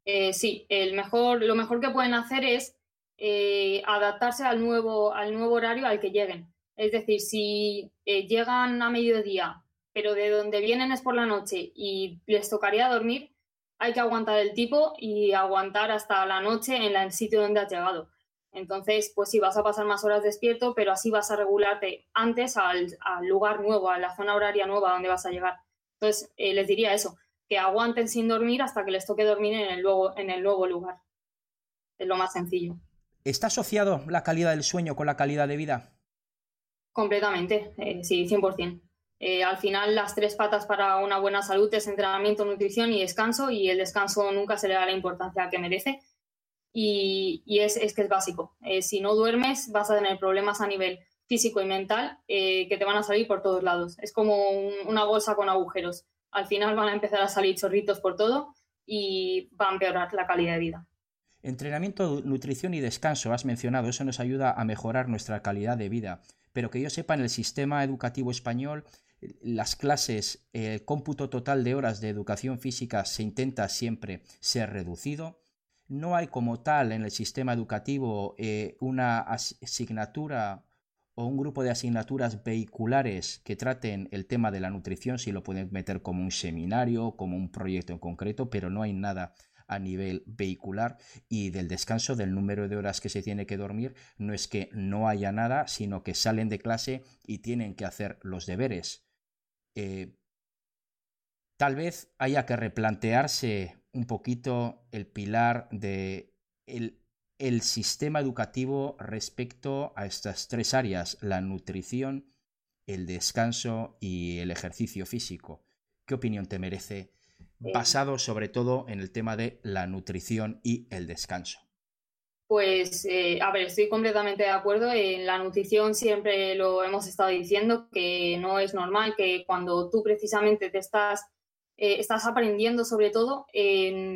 Eh, sí, el mejor, lo mejor que pueden hacer es eh, adaptarse al nuevo, al nuevo horario al que lleguen. Es decir, si eh, llegan a mediodía, pero de donde vienen es por la noche y les tocaría dormir, hay que aguantar el tipo y aguantar hasta la noche en el sitio donde has llegado. Entonces, pues sí, vas a pasar más horas despierto, pero así vas a regularte antes al, lugar nuevo, a la zona horaria nueva donde vas a llegar. Entonces, les diría eso, que aguanten sin dormir hasta que les toque dormir en el nuevo, en el nuevo lugar. Es lo más sencillo. ¿Está asociado la calidad del sueño con la calidad de vida? Completamente, eh, sí, 100%. Eh, al final, las tres patas para una buena salud es entrenamiento, nutrición y descanso, y el descanso nunca se le da la importancia que merece. Y, es, que es básico. Eh, si no duermes, vas a tener problemas a nivel físico y mental que te van a salir por todos lados. Es como una bolsa con agujeros al final van a empezar a salir chorritos por todo y va a empeorar la calidad de vida. Entrenamiento, nutrición y descanso, has mencionado, eso nos ayuda a mejorar nuestra calidad de vida. Pero que yo sepa, en el sistema educativo español, las clases, el cómputo total de horas de educación física se intenta siempre ser reducido. No hay como tal en el sistema educativo eh, una asignatura o un grupo de asignaturas vehiculares que traten el tema de la nutrición, si lo pueden meter como un seminario, como un proyecto en concreto, pero no hay nada a nivel vehicular y del descanso, del número de horas que se tiene que dormir, no es que no haya nada, sino que salen de clase y tienen que hacer los deberes. Eh, tal vez haya que replantearse un poquito el pilar de el el sistema educativo respecto a estas tres áreas, la nutrición, el descanso y el ejercicio físico. ¿Qué opinión te merece basado sobre todo en el tema de la nutrición y el descanso? Pues, eh, a ver, estoy completamente de acuerdo. En la nutrición siempre lo hemos estado diciendo, que no es normal que cuando tú precisamente te estás eh, estás aprendiendo sobre todo,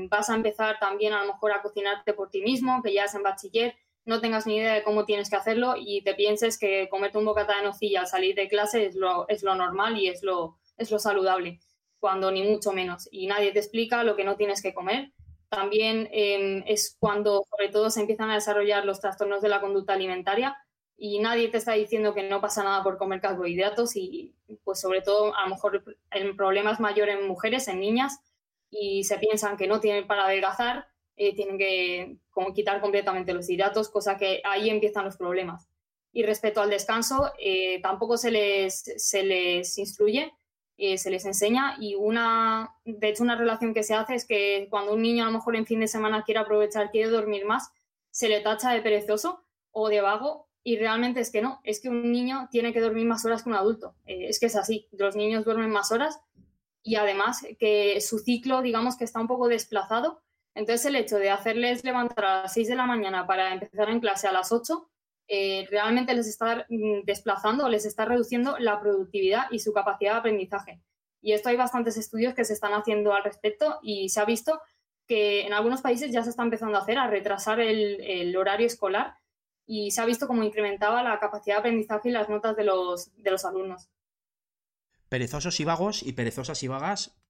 vas a empezar también a lo mejor a cocinarte por ti mismo, que ya es en bachiller, no tengas ni idea de cómo tienes que hacerlo y te pienses que comerte un bocata de nocilla al salir de clase es lo, es lo normal y es lo, es lo saludable, cuando ni mucho menos. Y nadie te explica lo que no tienes que comer. También em, es cuando sobre todo se empiezan a desarrollar los trastornos de la conducta alimentaria, y nadie te está diciendo que no pasa nada por comer carbohidratos y pues sobre todo a lo mejor el problema es mayor en mujeres, en niñas y se piensan que no tienen para adelgazar, eh, tienen que quitar completamente los hidratos, cosa que ahí empiezan los problemas. Y respecto al descanso, eh, tampoco se les, se les instruye, eh, se les enseña y una, de hecho una relación que se hace es que cuando un niño a lo mejor en fin de semana quiere aprovechar, quiere dormir más, se le tacha de perezoso o de vago y realmente es que no, es que un niño tiene que dormir más horas que un adulto. Eh, es que es así, los niños duermen más horas y además que su ciclo, digamos que está un poco desplazado. Entonces el hecho de hacerles levantar a las 6 de la mañana para empezar en clase a las 8, eh, realmente les está mm, desplazando, les está reduciendo la productividad y su capacidad de aprendizaje. Y esto hay bastantes estudios que se están haciendo al respecto y se ha visto que en algunos países ya se está empezando a hacer, a retrasar el, el horario escolar y se ha visto cómo incrementaba la capacidad de aprendizaje y las notas de los, de los alumnos. Perezosos y vagos y perezosas y vagas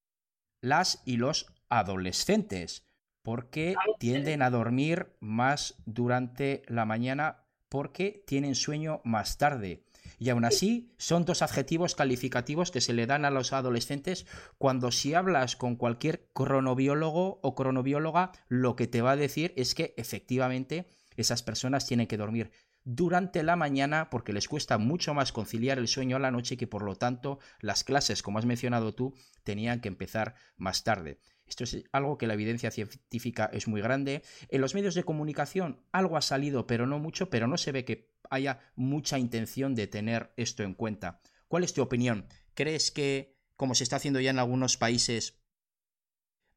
las y los adolescentes, porque tienden a dormir más durante la mañana porque tienen sueño más tarde. Y aún así, son dos adjetivos calificativos que se le dan a los adolescentes cuando si hablas con cualquier cronobiólogo o cronobióloga, lo que te va a decir es que efectivamente esas personas tienen que dormir durante la mañana porque les cuesta mucho más conciliar el sueño a la noche que por lo tanto las clases, como has mencionado tú, tenían que empezar más tarde. Esto es algo que la evidencia científica es muy grande. En los medios de comunicación algo ha salido, pero no mucho, pero no se ve que haya mucha intención de tener esto en cuenta. ¿Cuál es tu opinión? ¿Crees que como se está haciendo ya en algunos países,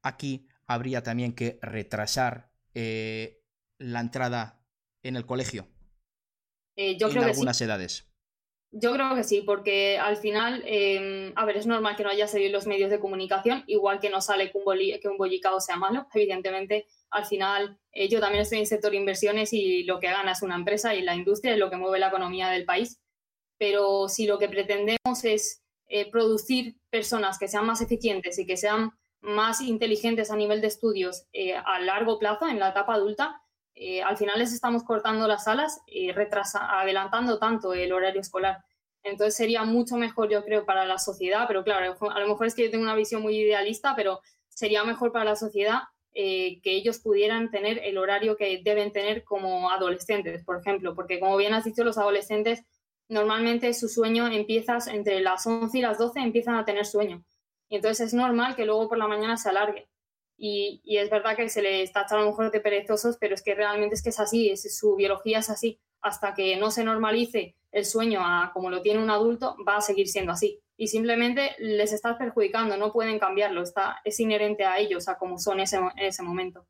aquí habría también que retrasar eh, la entrada en el colegio. Eh, yo en algunas edades. Yo creo que sí, porque al final, em, a ver, es normal que no haya salido los medios de comunicación, igual que no sale que un, que un bollicao sea malo. Evidentemente, al final, eh, yo también estoy en sector inversiones y lo que gana es una empresa y la industria es lo que mueve la economía del país. Pero si lo que pretendemos es eh, producir personas que sean más eficientes y que sean más inteligentes a nivel de estudios eh, a largo plazo, en la etapa adulta, eh, al final les estamos cortando las alas y adelantando tanto el horario escolar. Entonces sería mucho mejor, yo creo, para la sociedad, pero claro, a lo mejor es que yo tengo una visión muy idealista, pero sería mejor para la sociedad eh, que ellos pudieran tener el horario que deben tener como adolescentes, por ejemplo, porque como bien has dicho, los adolescentes normalmente su sueño empieza entre las 11 y las 12, empiezan a tener sueño. Y entonces es normal que luego por la mañana se alargue. Y, es verdad que se les tacha a lo mejor de perezosos, pero es que realmente es que es así, es, su biología es así. Hasta que no se normalice el sueño a como lo tiene un adulto, va a seguir siendo así. Y simplemente les estás perjudicando, no pueden cambiarlo, está, es inherente a ellos, a cómo son en ese momento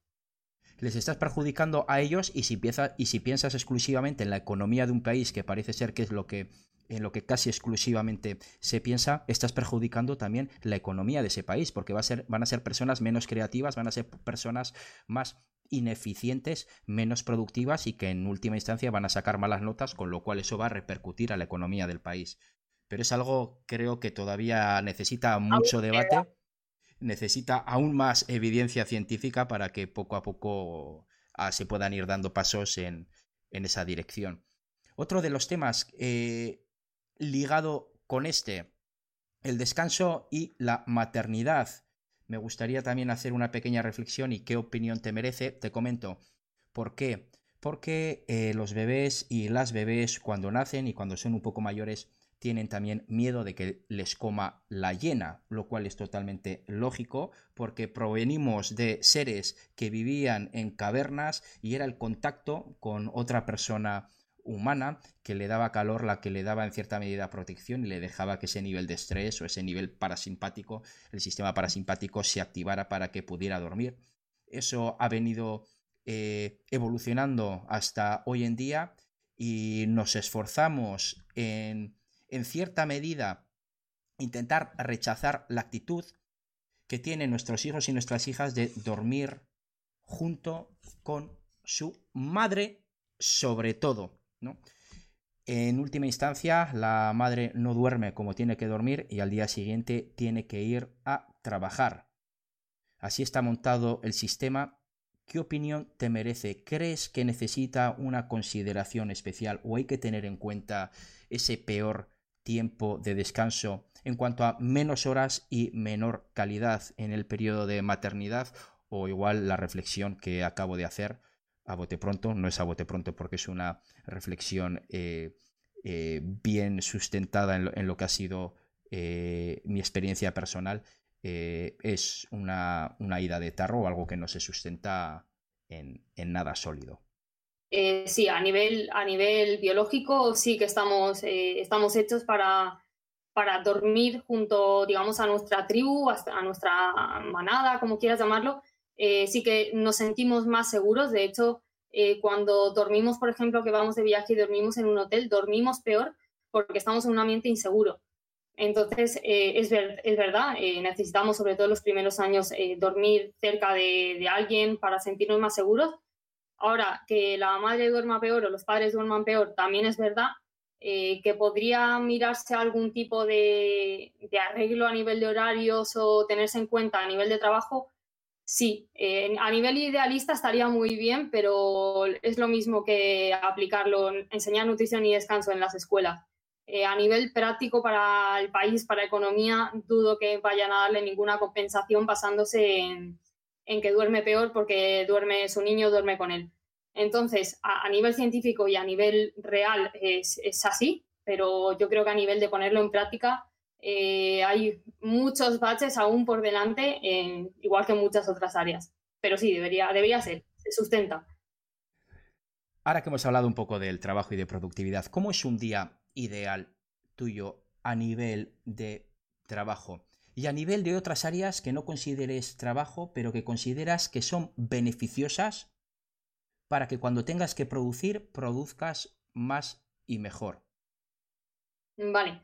les estás perjudicando a ellos y si, y si piensas exclusivamente en la economía de un país, que parece ser que es lo que en lo que casi exclusivamente se piensa, estás perjudicando también la economía de ese país, porque va a ser, van a ser personas menos creativas, van a ser personas más ineficientes, menos productivas y que en última instancia van a sacar malas notas, con lo cual eso va a repercutir a la economía del país. Pero es algo creo que todavía necesita mucho debate, necesita aún más evidencia científica para que poco a poco ah, se puedan ir dando pasos en, esa dirección. Otro de los temas eh, ligado con este, el descanso y la maternidad. Me gustaría también hacer una pequeña reflexión y qué opinión te merece. Te comento. ¿Por qué? Porque eh, los bebés y las bebés cuando nacen y cuando son un poco mayores tienen también miedo de que les coma la hiena, lo cual es totalmente lógico porque provenimos de seres que vivían en cavernas y era el contacto con otra persona humana que le daba calor, la que le daba en cierta medida protección y le dejaba que ese nivel de estrés o ese nivel parasimpático, el sistema parasimpático se activara para que pudiera dormir. Eso ha venido eh, evolucionando hasta hoy en día y nos esforzamos en, en cierta medida, intentar rechazar la actitud que tienen nuestros hijos y nuestras hijas de dormir junto con su madre sobre todo. En última instancia, la madre no duerme como tiene que dormir y al día siguiente tiene que ir a trabajar. Así está montado el sistema. ¿Qué opinión te merece? ¿Crees que necesita una consideración especial o hay que tener en cuenta ese peor tiempo de descanso en cuanto a menos horas y menor calidad en el periodo de maternidad o igual la reflexión que acabo de hacer a bote pronto, no es a bote pronto porque es una reflexión eh, eh, bien sustentada en lo, que ha sido eh, mi experiencia personal, es una, ida de tarro o algo que no se sustenta en, nada sólido. sí, a nivel, a nivel biológico sí que estamos, estamos hechos para, para dormir junto, digamos, a nuestra tribu, a nuestra manada, como quieras llamarlo, eh, sí que nos sentimos más seguros. De hecho, eh, cuando dormimos, por ejemplo, que vamos de viaje y dormimos en un hotel, dormimos peor porque estamos en un ambiente inseguro. Entonces, eh, es, es, verdad, necesitamos sobre todo los primeros años dormir cerca de, alguien para sentirnos más seguros. Ahora, que la madre duerma peor o los padres duerman peor, también es verdad que podría mirarse algún tipo de, arreglo a nivel de horarios o tenerse en cuenta a nivel de trabajo, Sí, a nivel idealista estaría muy bien, pero es lo mismo que aplicarlo, enseñar nutrición y descanso en las escuelas. Eh, a nivel práctico para el país, para economía, dudo que vayan a darle ninguna compensación basándose en, que duerme peor porque duerme su niño, duerme con él. Entonces, a, nivel científico y a nivel real es así, pero yo creo que a nivel de ponerlo en práctica eh, hay muchos baches aún por delante, igual que en muchas otras áreas. Pero sí, debería, debería ser, se sustenta. Ahora que hemos hablado un poco del trabajo y de productividad, ¿cómo es un día ideal tuyo a nivel de trabajo? y a nivel de otras áreas que no consideres trabajo, pero que consideras que son beneficiosas para que cuando tengas que producir, produzcas más y mejor. Vale,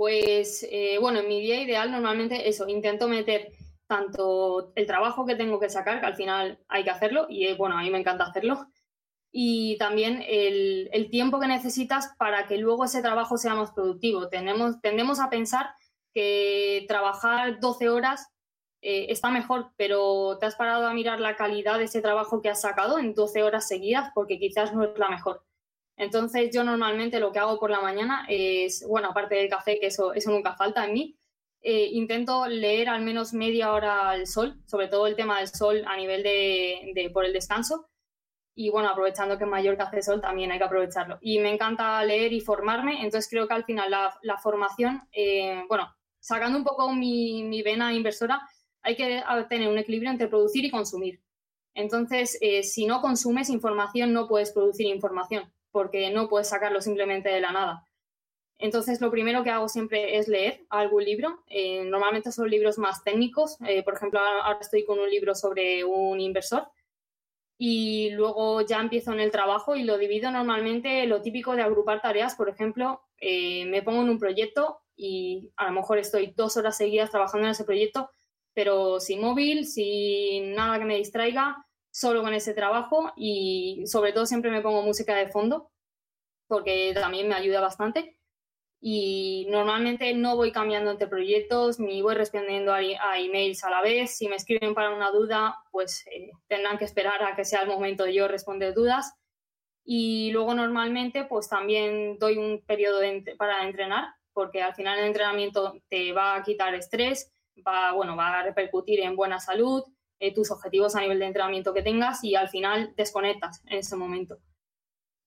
pues eh, bueno, en mi día ideal normalmente eso, intento meter tanto el trabajo que tengo que sacar, que al final hay que hacerlo, y eh, bueno, a mí me encanta hacerlo, y también el, tiempo que necesitas para que luego ese trabajo sea más productivo. Tenemos, tendemos a pensar que trabajar 12 horas eh, está mejor, pero te has parado a mirar la calidad de ese trabajo que has sacado en 12 horas seguidas porque quizás no es la mejor. Entonces yo normalmente lo que hago por la mañana es, bueno, aparte del café, que eso, eso nunca falta en mí, eh, intento leer al menos media hora al sol, sobre todo el tema del sol a nivel de, por el descanso. Y bueno, aprovechando que en Mallorca hace sol, también hay que aprovecharlo. Y me encanta leer y formarme, entonces creo que al final la, formación, eh, bueno, sacando un poco mi, mi, vena inversora, hay que tener un equilibrio entre producir y consumir. Entonces, eh, si no consumes información, no puedes producir información, porque no puedes sacarlo simplemente de la nada. Entonces, lo primero que hago siempre es leer algún libro. Eh, normalmente son libros más técnicos. Eh, por ejemplo, ahora estoy con un libro sobre un inversor. Y luego ya empiezo en el trabajo y lo divido normalmente lo típico de agrupar tareas. Por ejemplo, me pongo en un proyecto y a lo mejor estoy dos horas seguidas trabajando en ese proyecto, pero sin móvil, sin nada que me distraiga, solo con ese trabajo y sobre todo siempre me pongo música de fondo porque también me ayuda bastante. Y normalmente no voy cambiando entre proyectos ni voy respondiendo a, emails a la vez. Si me escriben para una duda, pues eh, tendrán que esperar a que sea el momento de yo responder dudas. Y luego normalmente pues también doy un periodo para entrenar porque al final el entrenamiento te va a quitar estrés, va, bueno, va a repercutir en buena salud, eh, tus objetivos a nivel de entrenamiento que tengas y al final desconectas en ese momento.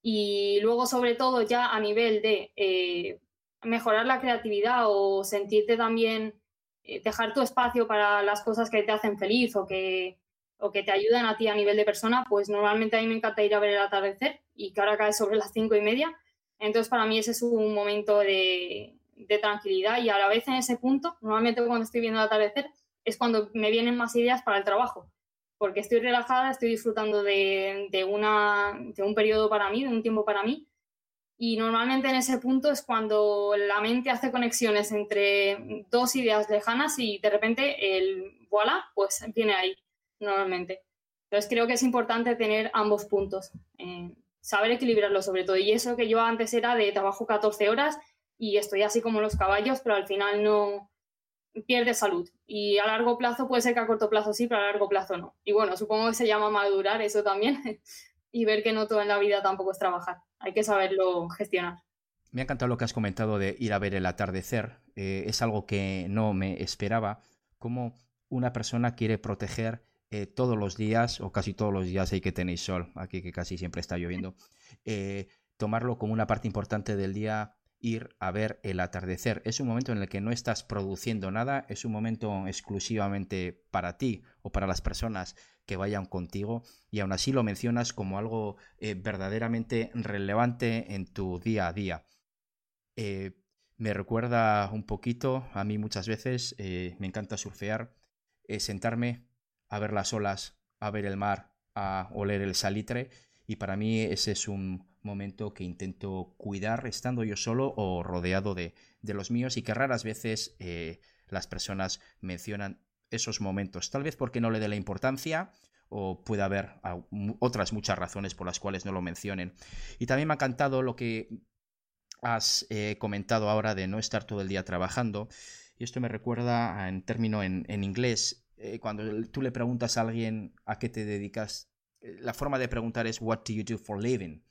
Y luego, sobre todo, ya a nivel de eh, mejorar la creatividad o sentirte también, eh, dejar tu espacio para las cosas que te hacen feliz o que, o que te ayudan a ti a nivel de persona, pues normalmente a mí me encanta ir a ver el atardecer y que ahora cae sobre las cinco y media. Entonces, para mí ese es un momento de, de tranquilidad y a la vez en ese punto, normalmente cuando estoy viendo el atardecer, es cuando me vienen más ideas para el trabajo, porque estoy relajada, estoy disfrutando de, de, una, de un periodo para mí, de un tiempo para mí, y normalmente en ese punto es cuando la mente hace conexiones entre dos ideas lejanas y de repente el voilà, pues viene ahí, normalmente. Entonces creo que es importante tener ambos puntos, eh, saber equilibrarlo sobre todo. Y eso que yo antes era de trabajo 14 horas y estoy así como los caballos, pero al final no pierde salud. Y a largo plazo puede ser que a corto plazo sí, pero a largo plazo no. Y bueno, supongo que se llama madurar eso también <laughs> y ver que no todo en la vida tampoco es trabajar. Hay que saberlo gestionar. Me ha encantado lo que has comentado de ir a ver el atardecer. Eh, es algo que no me esperaba. Como una persona quiere proteger eh, todos los días, o casi todos los días, hay que tenéis sol, aquí que casi siempre está lloviendo, eh, tomarlo como una parte importante del día ir a ver el atardecer. Es un momento en el que no estás produciendo nada, es un momento exclusivamente para ti o para las personas que vayan contigo y aún así lo mencionas como algo eh, verdaderamente relevante en tu día a día. Eh, me recuerda un poquito, a mí muchas veces eh, me encanta surfear, sentarme a ver las olas, a ver el mar, a oler el salitre y para mí ese es un momento que intento cuidar estando yo solo o rodeado de, los míos y que raras veces eh, las personas mencionan esos momentos, tal vez porque no le dé la importancia o puede haber otras muchas razones por las cuales no lo mencionen. Y también me ha encantado lo que has eh, comentado ahora de no estar todo el día trabajando. Y esto me recuerda en término en, inglés, eh, cuando tú le preguntas a alguien a qué te dedicas, la forma de preguntar es What do you do for living?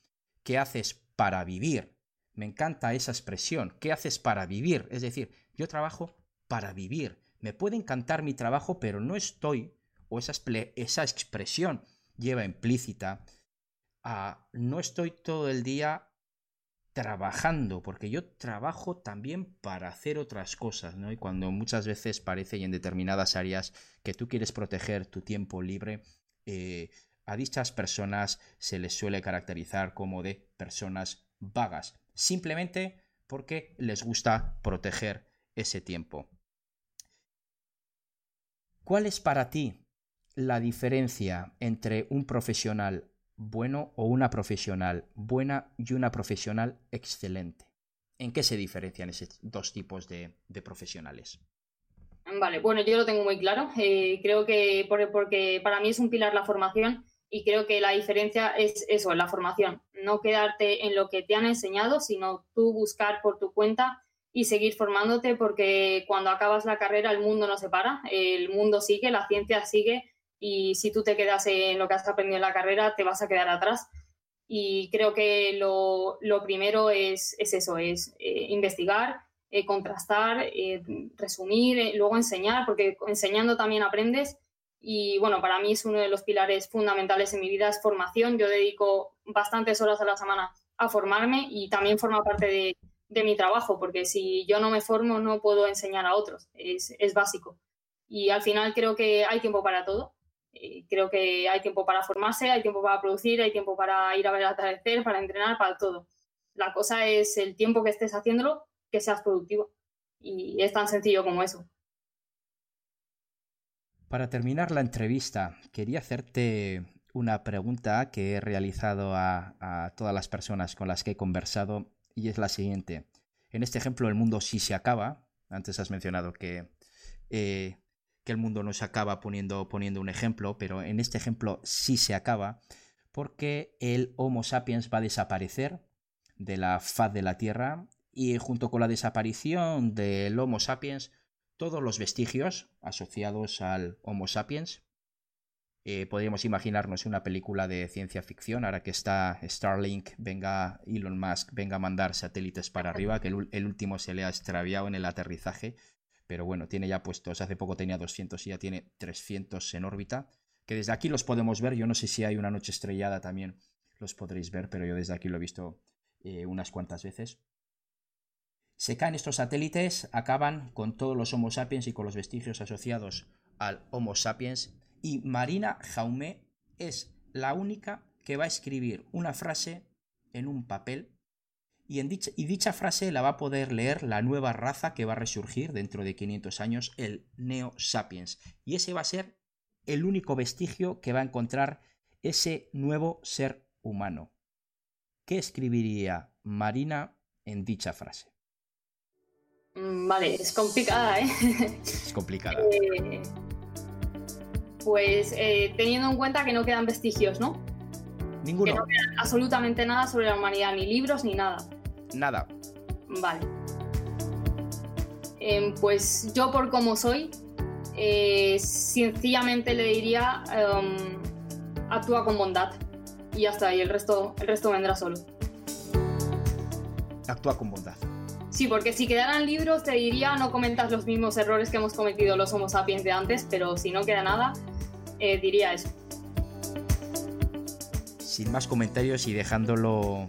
¿Qué haces para vivir? Me encanta esa expresión. ¿Qué haces para vivir? Es decir, yo trabajo para vivir. Me puede encantar mi trabajo, pero no estoy, o esa, expresión lleva implícita a no estoy todo el día trabajando, porque yo trabajo también para hacer otras cosas, ¿no? Y cuando muchas veces parece y en determinadas áreas que tú quieres proteger tu tiempo libre, eh, a dichas personas se les suele caracterizar como de personas vagas, simplemente porque les gusta proteger ese tiempo. ¿Cuál es para ti la diferencia entre un profesional bueno o una profesional buena y una profesional excelente? ¿En qué se diferencian esos dos tipos de, profesionales? Vale, bueno, yo lo tengo muy claro. Eh, creo que porque para mí es un pilar la formación y creo que la diferencia es eso, la formación. No quedarte en lo que te han enseñado, sino tú buscar por tu cuenta y seguir formándote porque cuando acabas la carrera el mundo no se para, el mundo sigue, la ciencia sigue y si tú te quedas en lo que has aprendido en la carrera te vas a quedar atrás. Y creo que lo, primero es, eso, es eh, investigar, eh, contrastar, eh, resumir, luego enseñar, porque enseñando también aprendes. Y bueno, para mí es uno de los pilares fundamentales en mi vida, es formación. Yo dedico bastantes horas a la semana a formarme y también forma parte de, de mi trabajo, porque si yo no me formo no puedo enseñar a otros, es, es básico. Y al final creo que hay tiempo para todo. Eh, creo que hay tiempo para formarse, hay tiempo para producir, hay tiempo para ir a ver el atardecer, para entrenar, para todo. La cosa es el tiempo que estés haciéndolo, que seas productivo. Y es tan sencillo como eso. Para terminar la entrevista, quería hacerte una pregunta que he realizado a, todas las personas con las que he conversado y es la siguiente. En este ejemplo, el mundo sí se acaba. Antes has mencionado que, eh, el mundo no se acaba poniendo un ejemplo, pero en este ejemplo sí se acaba porque el Homo sapiens va a desaparecer de la faz de la Tierra y junto con la desaparición del Homo sapiens, todos los vestigios asociados al Homo sapiens. Eh, podríamos imaginarnos una película de ciencia ficción, ahora que está Starlink, venga Elon Musk, venga a mandar satélites para <laughs> arriba, que el, último se le ha extraviado en el aterrizaje, pero bueno, tiene ya puestos, hace poco tenía 200 y ya tiene 300 en órbita, que desde aquí los podemos ver, yo no sé si hay una noche estrellada también, los podréis ver, pero yo desde aquí lo he visto eh, unas cuantas veces. Se caen estos satélites, acaban con todos los Homo sapiens y con los vestigios asociados al Homo sapiens y Marina Jaume es la única que va a escribir una frase en un papel y, en dicha, dicha frase la va a poder leer la nueva raza que va a resurgir dentro de 500 años, el Neo Sapiens. Y ese va a ser el único vestigio que va a encontrar ese nuevo ser humano. ¿Qué escribiría Marina en dicha frase? Mm, vale, es complicada, ¿eh? Es complicada. <laughs> Eh, pues eh, teniendo en cuenta que no quedan vestigios, ¿no? Ninguno. Que no queda absolutamente nada sobre la humanidad, ni libros ni nada. Nada. Vale. Em, pues yo por como soy, eh, sencillamente le diría em, actúa con bondad y ya está, y el resto, el resto vendrá solo. Actúa con bondad. Sí, porque si quedaran libros te diría no comentas los mismos errores que hemos cometido los Homo sapiens de antes, pero si no queda nada, eh, diría eso. Sin más comentarios y dejándolo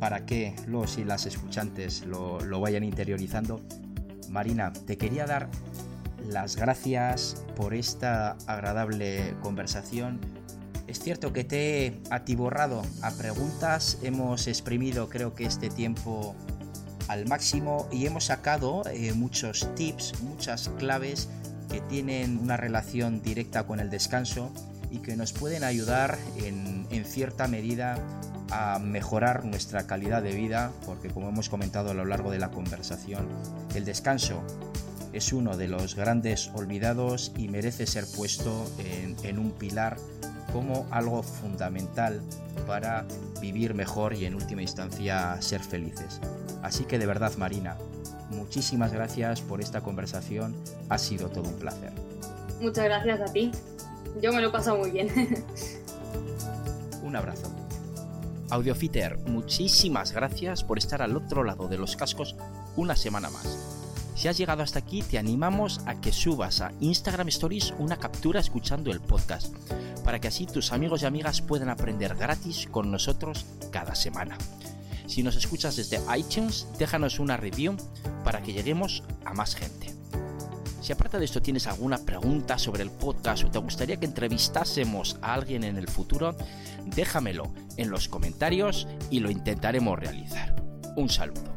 para que los y las escuchantes lo, lo vayan interiorizando, Marina, te quería dar las gracias por esta agradable conversación. Es cierto que te he atiborrado a preguntas, hemos exprimido creo que este tiempo al máximo y hemos sacado eh, muchos tips, muchas claves que tienen una relación directa con el descanso y que nos pueden ayudar en, cierta medida a mejorar nuestra calidad de vida, porque como hemos comentado a lo largo de la conversación, el descanso es uno de los grandes olvidados y merece ser puesto en, un pilar como algo fundamental para vivir mejor y en última instancia ser felices. Así que de verdad Marina, muchísimas gracias por esta conversación, ha sido todo un placer. Muchas gracias a ti, yo me lo he pasado muy bien. <laughs> un abrazo. Audiofiter, muchísimas gracias por estar al otro lado de los cascos una semana más. Si has llegado hasta aquí, te animamos a que subas a Instagram Stories una captura escuchando el podcast, para que así tus amigos y amigas puedan aprender gratis con nosotros cada semana. Si nos escuchas desde iTunes, déjanos una review para que lleguemos a más gente. Si aparte de esto tienes alguna pregunta sobre el podcast o te gustaría que entrevistásemos a alguien en el futuro, déjamelo en los comentarios y lo intentaremos realizar. Un saludo.